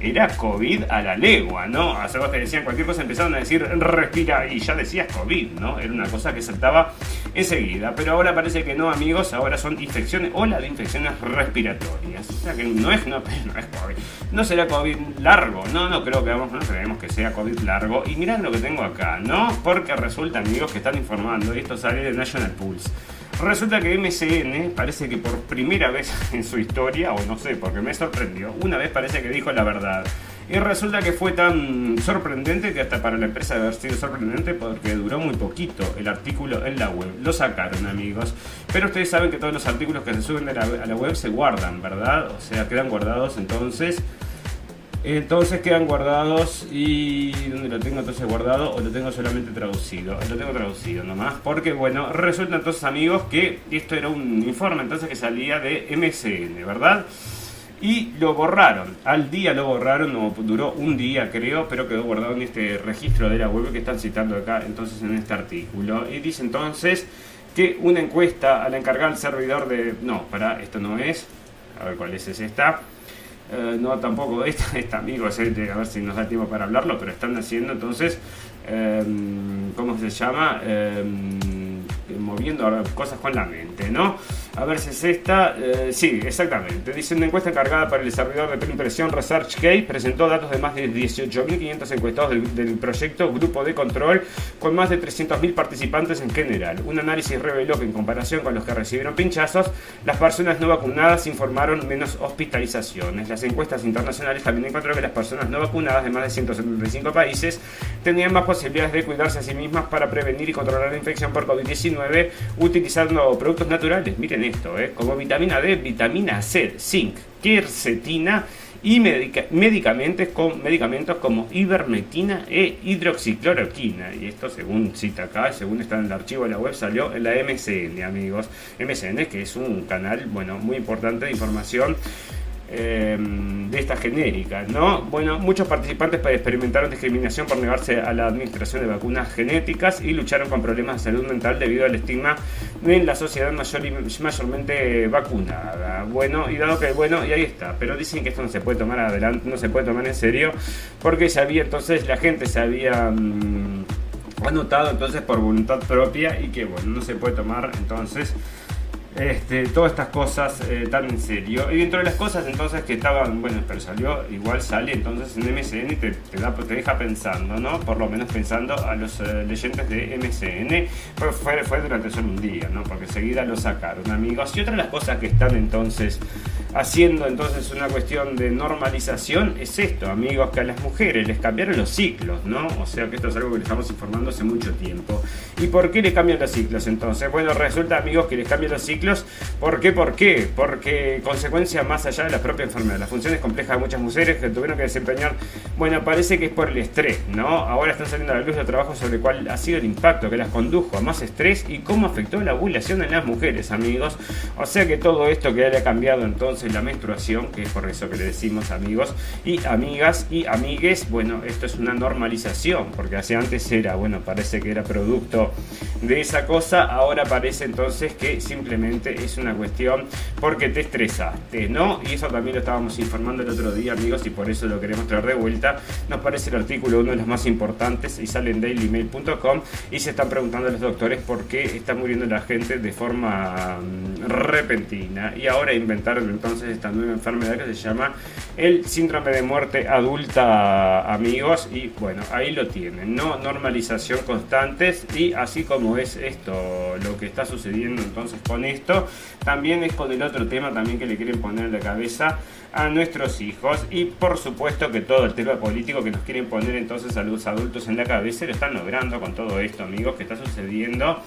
era COVID a la legua, ¿no? Vos te decían cualquier cosa, empezaron a decir respira y ya decías COVID, ¿no? Era una cosa que saltaba enseguida. Pero ahora parece que no, amigos. Ahora son infecciones, ola de infecciones respiratorias. O sea que no es, no, no es COVID. No será COVID largo, no, no creo que vamos, no creemos que sea COVID largo. Y mirad lo que tengo acá, ¿no? Porque resulta, amigos, que están informando, y esto sale de National Pulse. Resulta que MCN parece que por primera vez en su historia, o no sé, porque me sorprendió, una vez parece que dijo la verdad. Y resulta que fue tan sorprendente que hasta para la empresa debe haber sido sorprendente porque duró muy poquito el artículo en la web. Lo sacaron, amigos. Pero ustedes saben que todos los artículos que se suben a la, web se guardan, ¿verdad? O sea, quedan guardados entonces. Entonces quedan guardados y... ¿Dónde lo tengo entonces guardado? ¿O lo tengo solamente traducido? Lo tengo traducido nomás. Porque bueno, resulta entonces amigos que esto era un informe entonces que salía de MSN, ¿verdad? Y lo borraron. Al día lo borraron, duró un día creo, pero quedó guardado en este registro de la web que están citando acá entonces en este artículo. Y dice entonces que una encuesta al encargar el servidor de... No, para, esto no es. A ver cuál es, es esta. Eh, no, tampoco esta, esta amigo, a ver si nos da tiempo para hablarlo, pero están haciendo entonces, em, ¿cómo se llama? Em, moviendo cosas con la mente, ¿no? A ver si es esta. Eh, sí, exactamente. Dice una encuesta encargada para el desarrollador de impresión ResearchGate presentó datos de más de 18.500 encuestados del, proyecto Grupo de Control con más de 300.000 participantes en general. Un análisis reveló que en comparación con los que recibieron pinchazos, las personas no vacunadas informaron menos hospitalizaciones. Las encuestas internacionales también encontraron que las personas no vacunadas de más de 175 países tenían más posibilidades de cuidarse a sí mismas para prevenir y controlar la infección por COVID-19 utilizando productos naturales. Miren esto, ¿eh? como vitamina D, vitamina C, zinc, quercetina y medicamentos, con, medicamentos como ivermectina e hidroxicloroquina. Y esto según cita acá, según está en el archivo de la web, salió en la MCN, amigos. MCN, que es un canal, bueno, muy importante de información Em, de esta genérica, ¿no? Bueno, muchos participantes experimentaron discriminación por negarse a la administración de vacunas genéticas y lucharon con problemas de salud mental debido al estigma en la sociedad mayor mayormente vacunada. Bueno, y dado que, bueno, y ahí está, pero dicen que esto no se puede tomar adelante, no se puede tomar en serio, porque ya había entonces, la gente se había... Mm, anotado entonces por voluntad propia y que bueno, no se puede tomar entonces este, todas estas cosas eh, tan en serio. Y dentro de las cosas entonces que estaban, bueno, pero salió, igual sale entonces en MSN y te, te, deja pensando, ¿no? Por lo menos pensando a los eh, leyentes de MSN. fue, fue durante solo un día, ¿no? Porque enseguida lo sacaron, amigos. Y otra de las cosas que están entonces haciendo entonces una cuestión de normalización es esto, amigos, que a las mujeres les cambiaron los ciclos, ¿no? O sea que esto es algo que les estamos informando hace mucho tiempo. ¿Y por qué les cambian los ciclos entonces? Bueno, resulta, amigos, que les cambian los ciclos ¿Por qué? ¿Por qué? Porque consecuencia más allá de la propia enfermedad. La función es compleja de muchas mujeres que tuvieron que desempeñar. Bueno, parece que es por el estrés, ¿no? Ahora están saliendo a la luz de trabajo sobre cuál ha sido el impacto que las condujo a más estrés y cómo afectó la ovulación en las mujeres, amigos. O sea que todo esto que le ha cambiado entonces la menstruación, que es por eso que le decimos amigos y amigas y amigues, bueno, esto es una normalización, porque hace antes era, bueno, parece que era producto de esa cosa, ahora parece entonces que simplemente es una cuestión porque te estresaste, ¿no? Y eso también lo estábamos informando el otro día, amigos, y por eso lo queremos traer de vuelta. Nos parece el artículo uno de los más importantes y sale en dailymail.com y se están preguntando a los doctores por qué está muriendo la gente de forma mm, repentina. Y ahora inventaron entonces esta nueva enfermedad que se llama el síndrome de muerte adulta, amigos. Y bueno, ahí lo tienen, ¿no? Normalización constantes y así como es esto, lo que está sucediendo entonces con esto, también es con el otro tema también que le quieren poner en la cabeza a nuestros hijos. Y por supuesto que todo el tema político que nos quieren poner entonces a los adultos en la cabeza lo están logrando con todo esto amigos que está sucediendo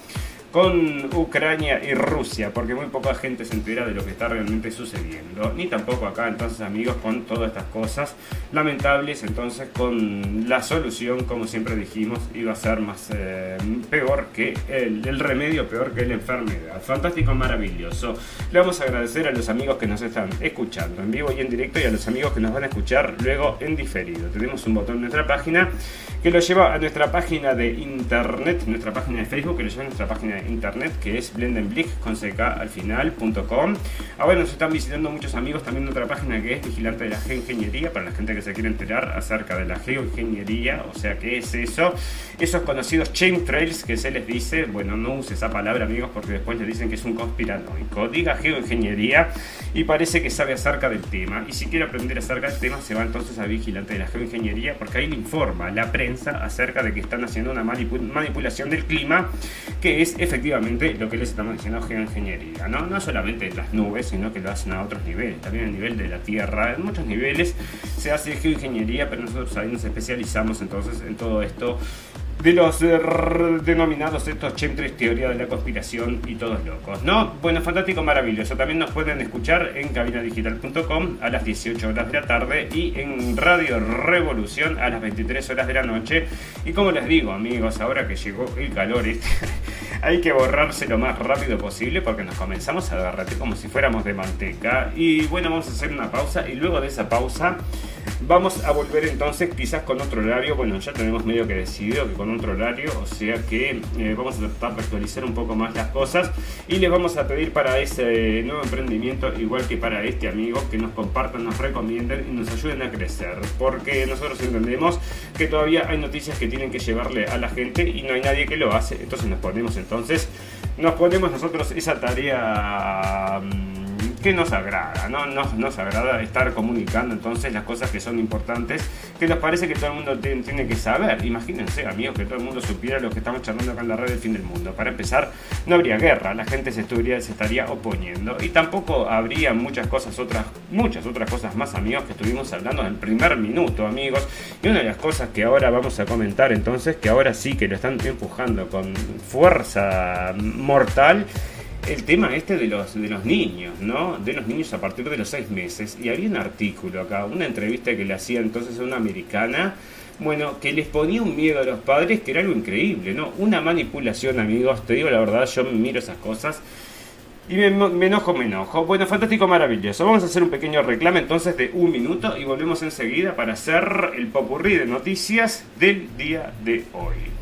con Ucrania y Rusia, porque muy poca gente se entera de lo que está realmente sucediendo, ni tampoco acá entonces amigos con todas estas cosas lamentables, entonces con la solución, como siempre dijimos, iba a ser más eh, peor que el, el, remedio, peor que la enfermedad. Fantástico, maravilloso. Le vamos a agradecer a los amigos que nos están escuchando en vivo y en directo y a los amigos que nos van a escuchar luego en diferido. Tenemos un botón en nuestra página que lo lleva a nuestra página de internet, nuestra página de Facebook, que lo lleva a nuestra página de internet, que es blendenblick con. Ahora nos están visitando muchos amigos también de otra página que es Vigilante de la Geoingeniería, para la gente que se quiere enterar acerca de la geoingeniería, o sea, ¿qué es eso? Esos conocidos chemtrails que se les dice, bueno, no use esa palabra amigos porque después le dicen que es un conspiranoico. Diga geoingeniería y parece que sabe acerca del tema. Y si quiere aprender acerca del tema, se va entonces a Vigilante de la Geoingeniería porque ahí le informa la acerca de que están haciendo una manipulación del clima, que es efectivamente lo que les estamos diciendo geoingeniería. ¿no? no solamente las nubes, sino que lo hacen a otros niveles, también a nivel de la Tierra. En muchos niveles se hace geoingeniería, pero nosotros ahí nos especializamos entonces en todo esto de los eh, denominados estos chemtrails, teoría de la conspiración y todos locos, ¿no? Bueno, fantástico, maravilloso. También nos pueden escuchar en cabinadigital.com a las 18 horas de la tarde y en Radio Revolución a las 23 horas de la noche. Y como les digo, amigos, ahora que llegó el calor este, hay que borrarse lo más rápido posible porque nos comenzamos a derretir como si fuéramos de manteca. Y bueno, vamos a hacer una pausa y luego de esa pausa vamos a volver entonces quizás con otro horario. Bueno, ya tenemos medio que decidido que con otro horario, o sea que eh, vamos a tratar de actualizar un poco más las cosas. Y les vamos a pedir para ese nuevo emprendimiento, igual que para este amigo, que nos compartan, nos recomienden y nos ayuden a crecer, porque nosotros entendemos que todavía hay noticias que tienen que llevarle a la gente y no hay nadie que lo hace, entonces nos ponemos entonces, nos ponemos nosotros esa tarea... Mm, que nos agrada, ¿no? Nos, nos agrada estar comunicando entonces las cosas que son importantes, que nos parece que todo el mundo tiene, que saber. Imagínense, amigos, que todo el mundo supiera lo que estamos charlando acá en la red del fin del mundo. Para empezar, no habría guerra, la gente se, estuviera, se estaría oponiendo y tampoco habría muchas cosas otras, muchas otras cosas más, amigos, que estuvimos hablando en el primer minuto, amigos. Y una de las cosas que ahora vamos a comentar entonces, que ahora sí que lo están empujando con fuerza mortal, el tema este de los, de los niños, ¿no? De los niños a partir de los seis meses. Y había un artículo acá, una entrevista que le hacía entonces a una americana, bueno, que les ponía un miedo a los padres que era algo increíble, ¿no? Una manipulación, amigos, te digo la verdad, yo miro esas cosas y me, me, enojo, me enojo. Bueno, fantástico, maravilloso. Vamos a hacer un pequeño reclamo entonces de un minuto y volvemos enseguida para hacer el popurrí de noticias del día de hoy.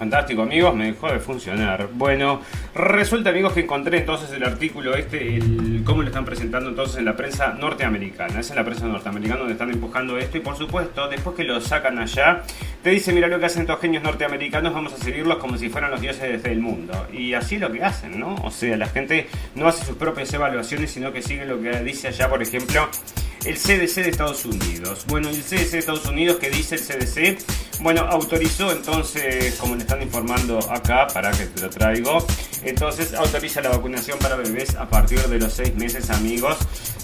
Fantástico, amigos, me dejó de funcionar. Bueno, resulta, amigos, que encontré entonces el artículo este, el cómo lo están presentando entonces en la prensa norteamericana. Es en la prensa norteamericana donde están empujando esto y por supuesto, después que lo sacan allá, te dice, mira lo que hacen estos genios norteamericanos, vamos a seguirlos como si fueran los dioses del mundo. Y así es lo que hacen, ¿no? O sea, la gente no hace sus propias evaluaciones, sino que sigue lo que dice allá, por ejemplo, el CDC de Estados Unidos. Bueno, el CDC de Estados Unidos, que dice el CDC? Bueno, autorizó entonces, como le están informando acá, para que te lo traigo, entonces autoriza la vacunación para bebés a partir de los 6 meses, amigos.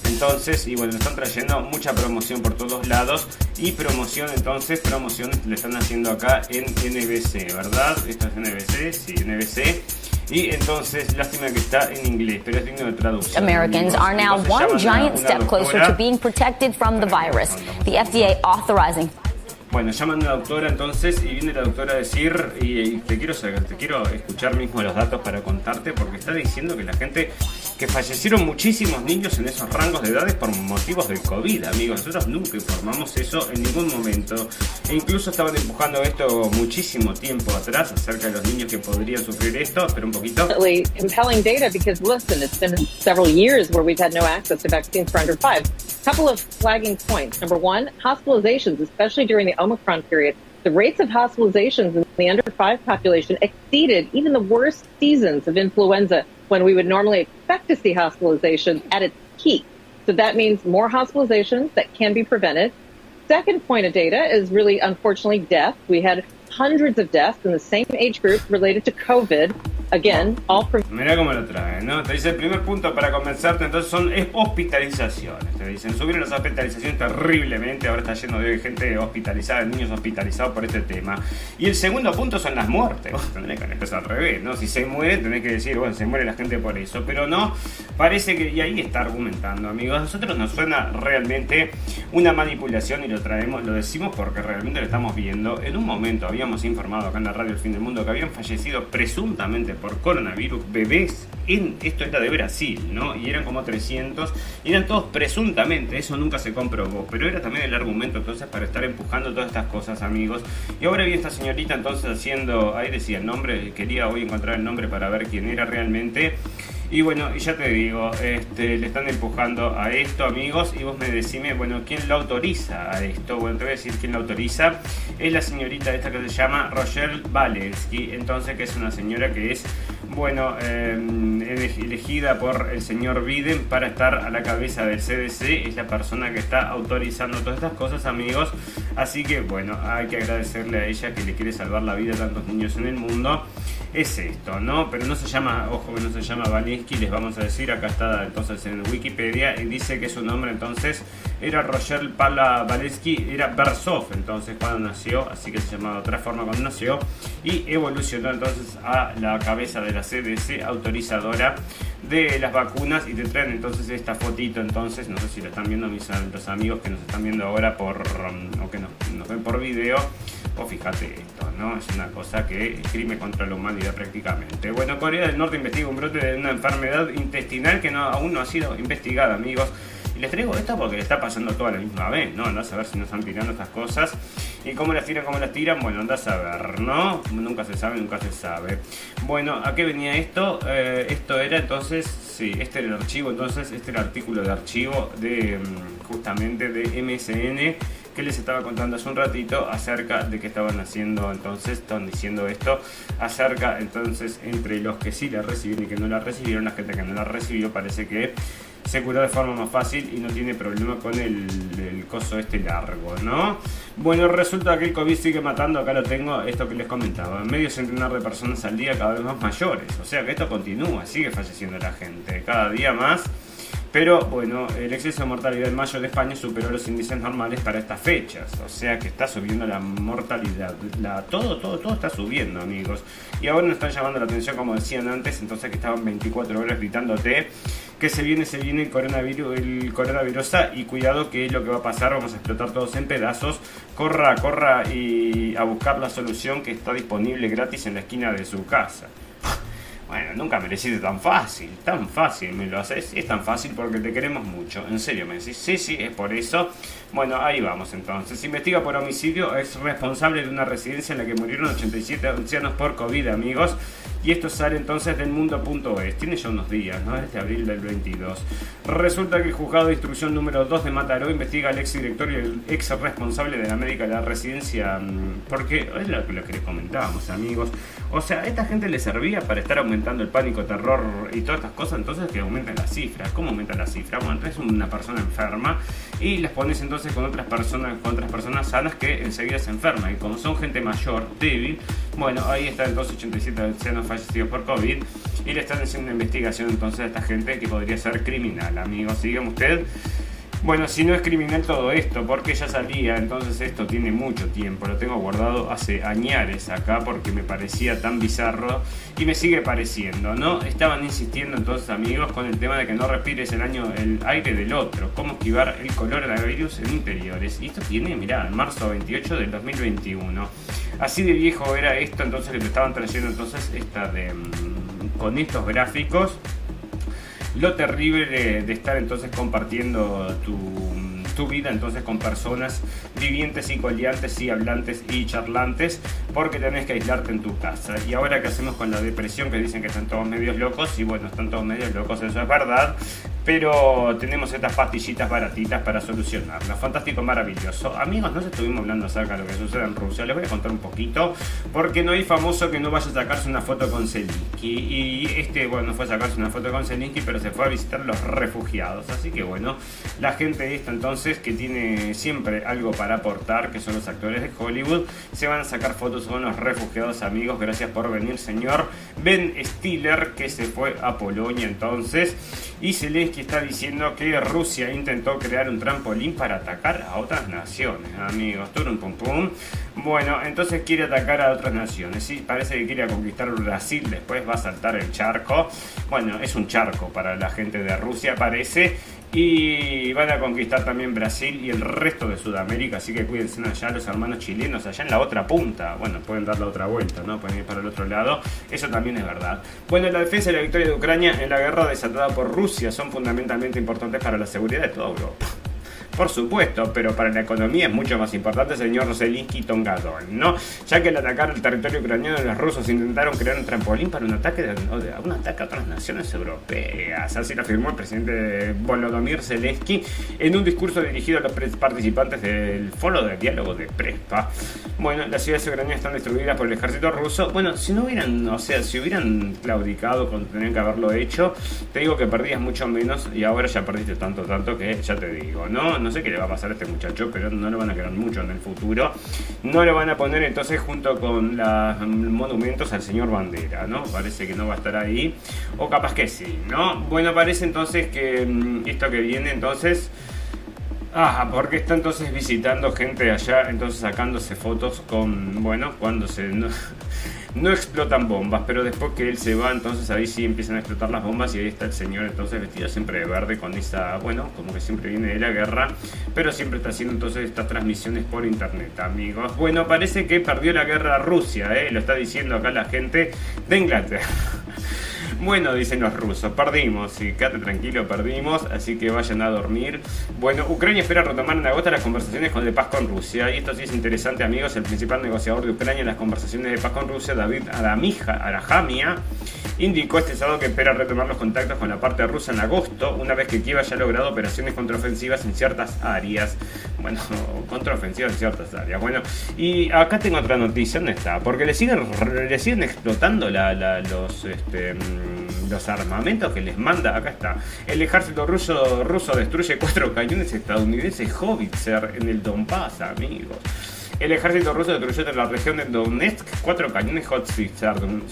Entonces, y bueno, están trayendo mucha promoción por todos lados. Y promoción, entonces, promoción le están haciendo acá en NBC, ¿verdad? Esto es NBC, sí, NBC. Y entonces, lástima que está en inglés, pero es digno de traducción. Americans are now one giant step closer to being protected from the virus. The FDA authorizing bueno, llaman a la doctora entonces y viene la doctora a decir, y, te, quiero, te quiero escuchar mismo los datos para contarte, porque está diciendo que la gente, que fallecieron muchísimos niños en esos rangos de edades por motivos del COVID, amigos. Nosotros nunca informamos eso en ningún momento. E incluso estaban empujando esto muchísimo tiempo atrás acerca de los niños que podrían sufrir esto, pero un poquito. Compelling data because listen, it's been several years where we've had no access to vaccines for under five. Couple of flagging points. Number one, hospitalizations, especially during the Omicron period, the rates of hospitalizations in the under five population exceeded even the worst seasons of influenza when we would normally expect to see hospitalizations at its peak. So that means more hospitalizations that can be prevented. Second point of data is really, unfortunately, death. We had hundreds of deaths in the same age group related to COVID. Again, all Mira cómo lo traen, ¿no? Te dice el primer punto para convencerte, entonces son hospitalizaciones. Te dicen, subieron las hospitalizaciones terriblemente, ahora está lleno de gente hospitalizada, niños hospitalizados por este tema. Y el segundo punto son las muertes. Vos tendrés que empezar al revés, ¿no? Si se muere, tenés que decir, bueno, se muere la gente por eso. Pero no, parece que, y ahí está argumentando, amigos. A nosotros nos suena realmente una manipulación y lo traemos, lo decimos porque realmente lo estamos viendo. En un momento habíamos informado acá en la radio El Fin del Mundo que habían fallecido presuntamente por coronavirus bebés en, esto era de Brasil, ¿no? Y eran como 300, y eran todos presuntamente, eso nunca se comprobó, pero era también el argumento entonces para estar empujando todas estas cosas, amigos. Y ahora vi esta señorita entonces haciendo, ahí decía el nombre, quería hoy encontrar el nombre para ver quién era realmente. Y bueno, y ya te digo, este, le están empujando a esto, amigos, y vos me decime, bueno, ¿quién lo autoriza a esto? Bueno, te voy a decir quién lo autoriza. Es la señorita esta que se llama Rochelle Valensky, entonces que es una señora que es, bueno, em, elegida por el señor Biden para estar a la cabeza del CDC, es la persona que está autorizando todas estas cosas, amigos. Así que, bueno, hay que agradecerle a ella que le quiere salvar la vida a tantos niños en el mundo. Es esto, ¿no? Pero no se llama, ojo que no se llama Valensky les vamos a decir, acá está entonces en Wikipedia, y dice que su nombre entonces era Roger Pala Valensky, era Bersov entonces cuando nació, así que se llamaba de otra forma cuando nació, y evolucionó entonces a la cabeza de la CDC autorizadora de las vacunas y te traen entonces esta fotito entonces, no sé si lo están viendo mis los amigos que nos están viendo ahora por um, o que nos, ven por video, o fíjate esto, ¿no? Es una cosa que es crimen contra la humanidad prácticamente. Bueno, Corea del Norte investiga un brote de una enfermedad intestinal que aún no ha sido investigada, amigos. Y les traigo esto porque le está pasando todo a la misma vez, ¿no? Andás a ver si nos están tirando estas cosas. ¿Y cómo las tiran, cómo las tiran? Bueno, andás a ver, ¿no? Nunca se sabe, nunca se sabe. Bueno, ¿a qué venía esto? Eh, esto era entonces, sí, este era el archivo, entonces, este era el artículo de archivo de mm, justamente de MSN que les estaba contando hace un ratito acerca de que estaban haciendo entonces, estaban diciendo esto acerca entonces entre los que sí la recibieron y que no la recibieron, la gente que no la recibió parece que se curó de forma más fácil y no tiene problema con el, coso este largo, ¿no? Bueno, resulta que el COVID sigue matando, acá lo tengo, esto que les comentaba, medio centenar de personas al día cada vez más mayores, o sea que esto continúa, sigue falleciendo la gente, cada día más. Pero bueno, el exceso de mortalidad en mayo de España superó los índices normales para estas fechas. O sea que está subiendo la mortalidad. La, todo, todo, todo está subiendo, amigos. Y ahora nos están llamando la atención, como decían antes, entonces que estaban 24 horas gritándote que se viene, se viene el coronavirus, el coronavirus y cuidado que es lo que va a pasar, vamos a explotar todos en pedazos. Corra, corra y a buscar la solución que está disponible gratis en la esquina de su casa. Bueno, nunca me lo hiciste tan fácil, tan fácil me lo haces. Es tan fácil porque te queremos mucho. En serio me decís, sí, sí, es por eso. Bueno, ahí vamos entonces. Investiga por homicidio, es responsable de una residencia en la que murieron 87 ancianos por COVID, amigos. Y esto sale entonces del mundo.es. Tiene ya unos días, ¿no? Este abril del 22. Resulta que el juzgado de instrucción número 2 de Mataró investiga al ex director y el ex responsable de la médica de la residencia. Mm, porque es lo, que les comentábamos, amigos. O sea, esta gente le servía para estar aumentando el pánico, terror y todas estas cosas. Entonces que aumenten las cifras. ¿Cómo aumentan las cifras? Bueno, es una persona enferma y las pones entonces con otras personas, con otras personas sanas que enseguida se enferman. Y como son gente mayor, débil, bueno, ahí está entonces 87 ancianos fallecidos por COVID y le están haciendo una investigación entonces a esta gente que podría ser criminal, amigos. Sígueme usted. Bueno, si no es criminal todo esto, porque ya salía, entonces esto tiene mucho tiempo, lo tengo guardado hace añares acá porque me parecía tan bizarro y me sigue pareciendo, ¿no? Estaban insistiendo entonces amigos con el tema de que no respires el, año, el aire del otro, cómo esquivar el coronavirus en interiores. Y esto tiene, mirá, en marzo 28 del 2021. Así de viejo era esto entonces que te estaban trayendo entonces esta de... Mm, con estos gráficos lo terrible de, estar entonces compartiendo tu, tu, vida entonces con personas vivientes y coleantes y hablantes y charlantes porque tenés que aislarte en tu casa. Y ahora qué hacemos con la depresión que dicen que están todos medios locos y bueno, están todos medios locos, eso es verdad, pero tenemos estas pastillitas baratitas para solucionarlo. Fantástico, maravilloso. Amigos, nos estuvimos hablando acerca de lo que sucede en Rusia. Les voy a contar un poquito, porque no hay famoso que no vaya a sacarse una foto con Zelensky. Y este, bueno, fue a sacarse una foto con Zelensky, pero se fue a visitar los refugiados. Así que bueno, la gente esta entonces, que tiene siempre algo para aportar, que son los actores de Hollywood, se van a sacar fotos con los refugiados, amigos. Gracias por venir, señor Ben Stiller, que se fue a Polonia entonces. Y Zelensky está diciendo que Rusia intentó crear un trampolín para atacar a otras naciones, amigos. Turum pum pum. Bueno, entonces quiere atacar a otras naciones. Sí, parece que quiere conquistar Brasil, después va a saltar el charco. Bueno, es un charco para la gente de Rusia, parece y van a conquistar también Brasil y el resto de Sudamérica, así que cuídense allá los hermanos chilenos, allá en la otra punta. Bueno, pueden dar la otra vuelta, ¿no? Pueden ir para el otro lado. Eso también es verdad. Bueno, la defensa y la victoria de Ucrania en la guerra desatada por Rusia son fundamentalmente importantes para la seguridad de toda Europa. Por supuesto, pero para la economía es mucho más importante, señor Zelensky Tongadón, ¿no? Ya que al atacar el territorio ucraniano, los rusos intentaron crear un trampolín para un ataque, de, un ataque a otras naciones europeas. Así lo afirmó el presidente Volodymyr Zelensky en un discurso dirigido a los participantes del foro de diálogo de Prespa. Bueno, las ciudades ucranianas están destruidas por el ejército ruso. Bueno, si no hubieran, o sea, si hubieran claudicado cuando tenían que haberlo hecho, te digo que perdías mucho menos y ahora ya perdiste tanto, tanto que ya te digo, ¿no? No sé qué le va a pasar a este muchacho, pero no lo van a quedar mucho en el futuro. No lo van a poner entonces junto con los monumentos al señor Bandera, ¿no? Parece que no va a estar ahí. O capaz que sí, ¿no? Bueno, parece entonces que mm, esto que viene entonces... Ah, porque está entonces visitando gente allá, entonces sacándose fotos con, bueno, cuando se explotan bombas, pero después que él se va, entonces ahí sí empiezan a explotar las bombas y ahí está el señor entonces vestido siempre de verde con esa, bueno, como que siempre viene de la guerra, pero siempre está haciendo entonces estas transmisiones por internet, amigos. Bueno, parece que perdió la guerra Rusia, ¿eh? lo está diciendo acá la gente de Inglaterra. Bueno, dicen los rusos, perdimos, y quédate tranquilo, perdimos, así que vayan a dormir. Bueno, Ucrania espera retomar en agosto las conversaciones de paz con Rusia. Y esto sí es interesante, amigos. El principal negociador de Ucrania en las conversaciones de paz con Rusia, David Adamija, Arahamia, indicó este sábado que espera retomar los contactos con la parte rusa en agosto, una vez que Kiev haya logrado operaciones contraofensivas en ciertas áreas. Bueno, contraofensivas en ciertas áreas. Bueno, y acá tengo otra noticia, ¿dónde está? Porque le siguen, le siguen explotando los, este, los armamentos que les manda. Acá está. El ejército ruso, ruso destruye cuatro cañones estadounidenses Howitzer en el Donbass, amigos. El ejército ruso destruyó en la región de Donetsk cuatro cañones Howitzer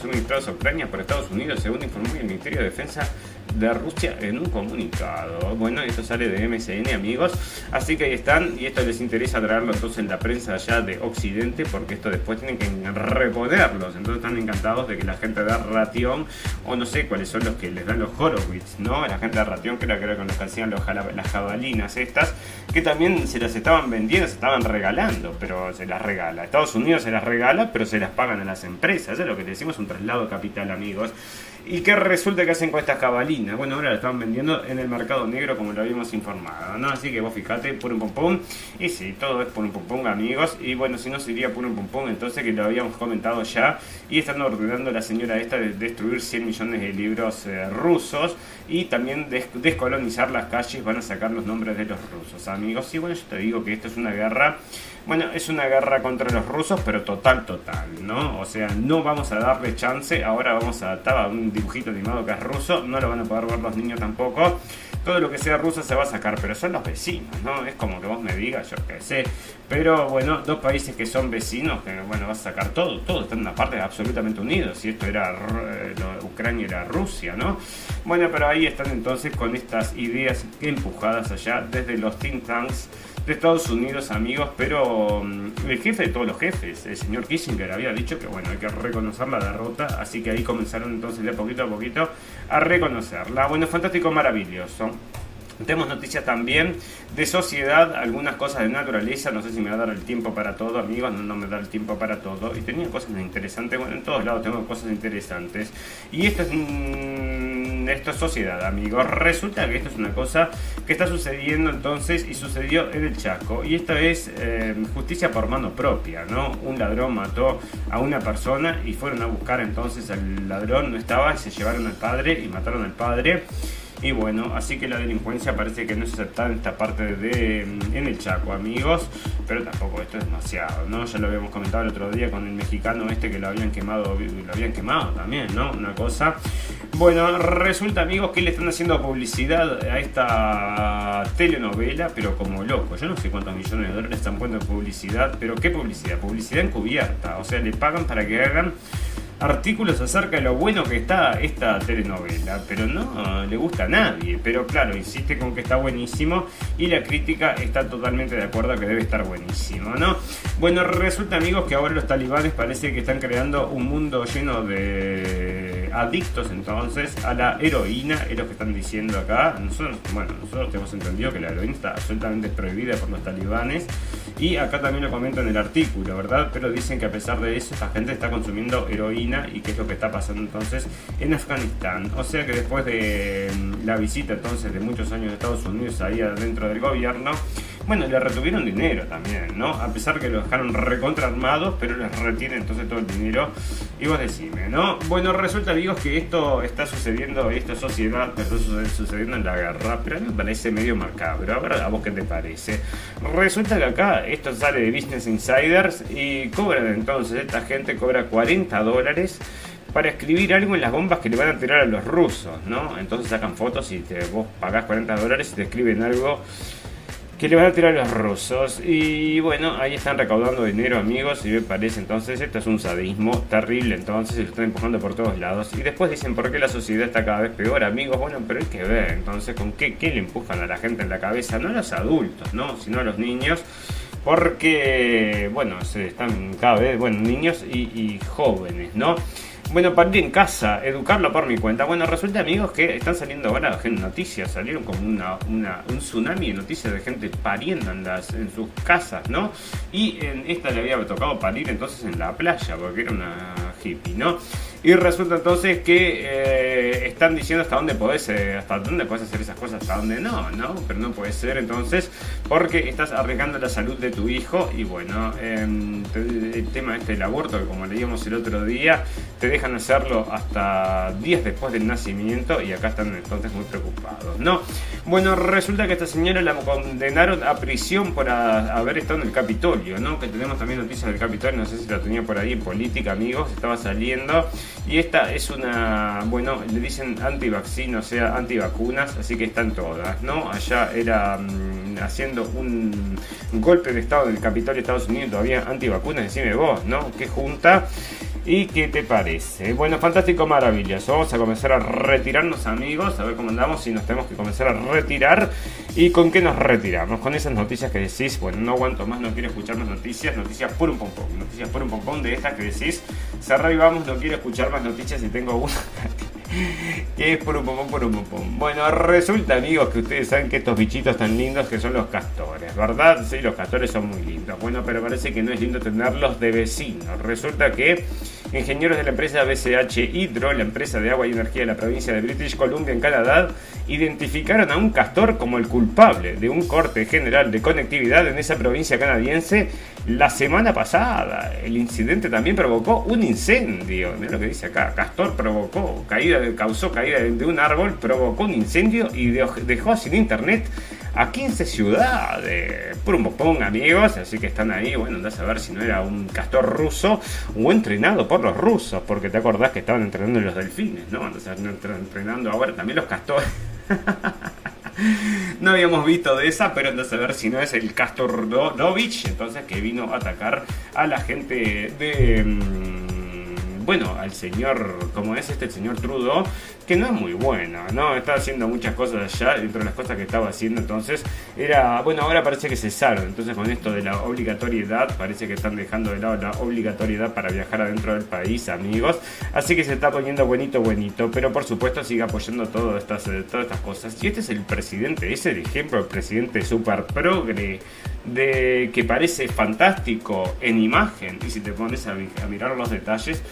suministrados a Ucrania por Estados Unidos, según informó el Ministerio de Defensa de Rusia en un comunicado. Bueno, esto sale de MSN, amigos. Así que ahí están. Y esto les interesa traerlo entonces en la prensa allá de Occidente, porque esto después tienen que reponerlos. Entonces están encantados de que la gente de Ratión, o no sé cuáles son los que les dan los Horowitz, ¿no? La gente de Ratión, que era, que con los que hacían las jabalinas estas, que también se las estaban vendiendo, se estaban regalando, pero se las regala. Estados Unidos se las regala, pero se las pagan a las empresas. Es lo que decimos, un traslado capital, amigos. ¿Y qué resulta que hacen con estas cabalinas? Bueno, ahora la están vendiendo en el mercado negro como lo habíamos informado, ¿no? Así que vos fijate, puro pum pum. Y sí, todo es puro pum pum, amigos. Y bueno, si no sería puro pum pum, entonces que lo habíamos comentado ya. Y están ordenando la señora esta de destruir 100 millones de libros eh, rusos y también descolonizar las calles. Van a sacar los nombres de los rusos, amigos. Y bueno, yo te digo que esto es una guerra bueno, es una guerra contra los rusos, pero total, total, ¿no? O sea, no vamos a darle chance. Ahora vamos a adaptar a un dibujito animado que es ruso. No lo van a poder ver los niños tampoco. Todo lo que sea ruso se va a sacar, pero son los vecinos, ¿no? Es como que vos me digas, yo qué sé. Pero bueno, dos países que son vecinos, que bueno, vas a sacar todo. Todo está en una parte absolutamente unidos. Si esto era eh, Ucrania, era Rusia, ¿no? Bueno, pero ahí están entonces con estas ideas empujadas allá desde los think tanks de Estados Unidos, amigos, pero mm, el jefe de todos los jefes, el señor Kissinger, había dicho que bueno, hay que reconocer la derrota, así que ahí comenzaron entonces de poquito a poquito a reconocerla. Bueno, fantástico, maravilloso. Tenemos noticias también de sociedad, algunas cosas de naturaleza, no sé si me va a dar el tiempo para todo, amigos, no, me da el tiempo para todo. Y tenía cosas interesantes, bueno, en todos lados tengo cosas interesantes. Y esto es, esto es sociedad, amigos. Resulta que esto es una cosa que está sucediendo entonces y sucedió en el Chaco. Y esto es eh, justicia por mano propia, ¿no? Un ladrón mató a una persona y fueron a buscar entonces al ladrón, no estaba, y se llevaron al padre y mataron al padre. Y bueno, así que la delincuencia parece que no es aceptada en esta parte de mm, en el Chaco, amigos, pero tampoco esto es demasiado, ¿no? Ya lo habíamos comentado el otro día con el mexicano este que lo habían quemado, lo habían quemado también, ¿no? Una cosa. Bueno, resulta, amigos, que le están haciendo publicidad a esta telenovela, pero como loco. Yo no sé cuántos millones de dólares están poniendo en publicidad, pero ¿qué publicidad? Publicidad encubierta. O sea, le pagan para que hagan artículos acerca de lo bueno que está esta telenovela, pero no le gusta a nadie. Pero claro, insiste con que está buenísimo y la crítica está totalmente de acuerdo que debe estar buenísimo, ¿no? Bueno, resulta amigos que ahora los talibanes parece que están creando un mundo lleno de adictos entonces a la heroína, es lo que están diciendo acá. Nosotros, bueno, nosotros tenemos entendido que la heroína está absolutamente prohibida por los talibanes y acá también lo comento en el artículo, ¿verdad? Pero dicen que a pesar de eso, esta gente está consumiendo heroína y qué es lo que está pasando entonces en Afganistán. O sea que después de mm, la visita entonces de muchos años de Estados Unidos ahí adentro del gobierno, bueno, le retuvieron dinero también, ¿no? A pesar que lo dejaron recontra armados, pero les retienen entonces todo el dinero. Y vos decime, ¿no? Bueno, resulta, amigos, que esto está sucediendo, esto es sociedad, está sucediendo en la guerra, pero a mí me parece medio macabro. A ver, ¿a vos qué te parece? Resulta que acá esto sale de Business Insiders y cobran entonces, esta gente cobra 40 dólares para escribir algo en las bombas que le van a tirar a los rusos, ¿no? Entonces sacan fotos y te, vos pagás 40 dólares y te escriben algo que le van a tirar a los rusos. Y bueno, ahí están recaudando dinero, amigos, y me parece entonces esto es un sadismo terrible, entonces se lo están empujando por todos lados. Y después dicen, ¿por qué la sociedad está cada vez peor, amigos? Bueno, pero hay que ver entonces con qué, qué le empujan a la gente en la cabeza, no a los adultos, ¿no? Sino a los niños. Porque, bueno, se están cada vez, bueno, niños y, y jóvenes, ¿no? Bueno, ir en casa, educarlo por mi cuenta. Bueno, resulta, amigos, que están saliendo ahora noticias. Salieron como un tsunami de noticias de gente pariendo en sus casas, ¿no? Y en esta le había tocado parir entonces en la playa, porque era una hippie, ¿no? Y resulta entonces que eh, están diciendo hasta dónde podés, eh, hasta dónde puedes hacer esas cosas, hasta dónde no, ¿no? Pero no puede ser entonces porque estás arriesgando la salud de tu hijo y bueno, em, el tema este del aborto, que como leíamos el otro día, te dejan hacerlo hasta días después del nacimiento y acá están entonces muy preocupados, ¿no? Bueno, resulta que esta señora la condenaron a prisión por haber estado en el Capitolio, ¿no? Que tenemos también noticias del Capitolio, no sé si la tenía por ahí en política, amigos, estaba saliendo y esta es una, bueno, le dicen anti-vaccino, o sea, antivacunas, así que están todas, ¿no? Allá era mm, haciendo un golpe de Estado en el Capitolio de Estados Unidos, todavía antivacunas, decime vos, ¿no? ¿Qué junta? ¿Y qué te parece? Bueno, fantástico, maravilloso. Vamos a comenzar a retirarnos, amigos, a ver cómo andamos, si nos tenemos que comenzar a retirar. ¿Y con qué nos retiramos? Con esas noticias que decís, bueno, no aguanto más, no quiero escuchar más noticias, noticias por un pompón, noticias por un pompón de estas que decís, cerra y vamos, no quiero escuchar más noticias y tengo una que es por un pompón, por un pompón. Bueno, resulta, amigos, que ustedes saben que estos bichitos tan lindos que son los castores, ¿verdad? Sí, los castores son muy lindos. Bueno, pero parece que no es lindo tenerlos de vecinos. Resulta que Ingenieros de la empresa BCH Hydro, la empresa de agua y energía de la provincia de British Columbia en Canadá, identificaron a un castor como el culpable de un corte general de conectividad en esa provincia canadiense la semana pasada. El incidente también provocó un incendio. Mira lo que dice acá. Castor provocó, caída, causó caída de un árbol, provocó un incendio y dejó sin internet a 15 ciudades. Pum, amigos. Así que están ahí. Bueno, andás a ver si no era un castor ruso o entrenado por los rusos. Porque te acordás que estaban entrenando los delfines, ¿no? Andás entrenando ahora también los castores. no habíamos visto de esa, pero andás a ver si no es el Castor Dovich, entonces que vino a atacar a la gente de... Bueno, al señor, como es este el señor Trudeau, que no es muy bueno, ¿no? Está haciendo muchas cosas allá, dentro de las cosas que estaba haciendo, entonces era, bueno, ahora parece que cesaron, entonces con esto de la obligatoriedad, parece que están dejando de lado la obligatoriedad para viajar adentro del país, amigos, así que se está poniendo buenito, buenito, pero por supuesto sigue apoyando todas estas, eh, todas estas cosas. Y este es el presidente, ese es el ejemplo, el presidente super progre, de que parece fantástico en imagen, y si te pones a mirar los detalles,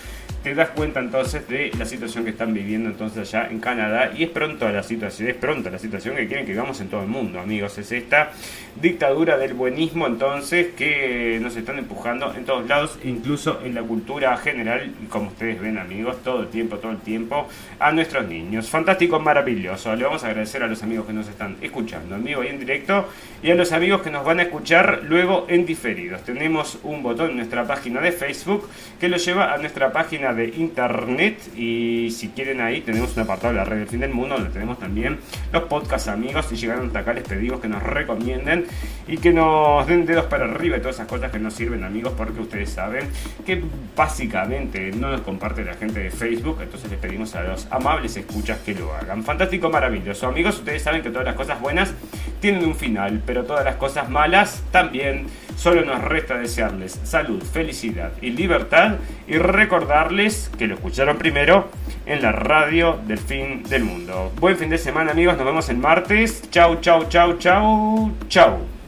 te das cuenta entonces de la situación que están viviendo entonces allá en Canadá y es pronto la situación, es pronto la situación que quieren que vivamos en todo el mundo, amigos, es esta dictadura del buenismo entonces que nos están empujando en todos lados, incluso en la cultura general, como ustedes ven amigos, todo el tiempo, todo el tiempo, a nuestros niños. Fantástico, maravilloso. Le vamos a agradecer a los amigos que nos están escuchando en vivo y en directo y a los amigos que nos van a escuchar luego en diferidos. Tenemos un botón en nuestra página de Facebook que lo lleva a nuestra página de internet y si quieren ahí tenemos un apartado de la red del fin del mundo donde tenemos también los podcast amigos y llegaron hasta acá les pedimos que nos recomienden y que nos den dedos para arriba y todas esas cosas que nos sirven amigos porque ustedes saben que básicamente no nos comparte la gente de Facebook entonces les pedimos a los amables escuchas que lo hagan fantástico maravilloso amigos ustedes saben que todas las cosas buenas tienen un final pero todas las cosas malas también solo nos resta desearles salud felicidad y libertad y recordarles que lo escucharon primero en la radio del fin del mundo. Buen fin de semana amigos, nos vemos el martes. Chau, chau, chau, chau, chau.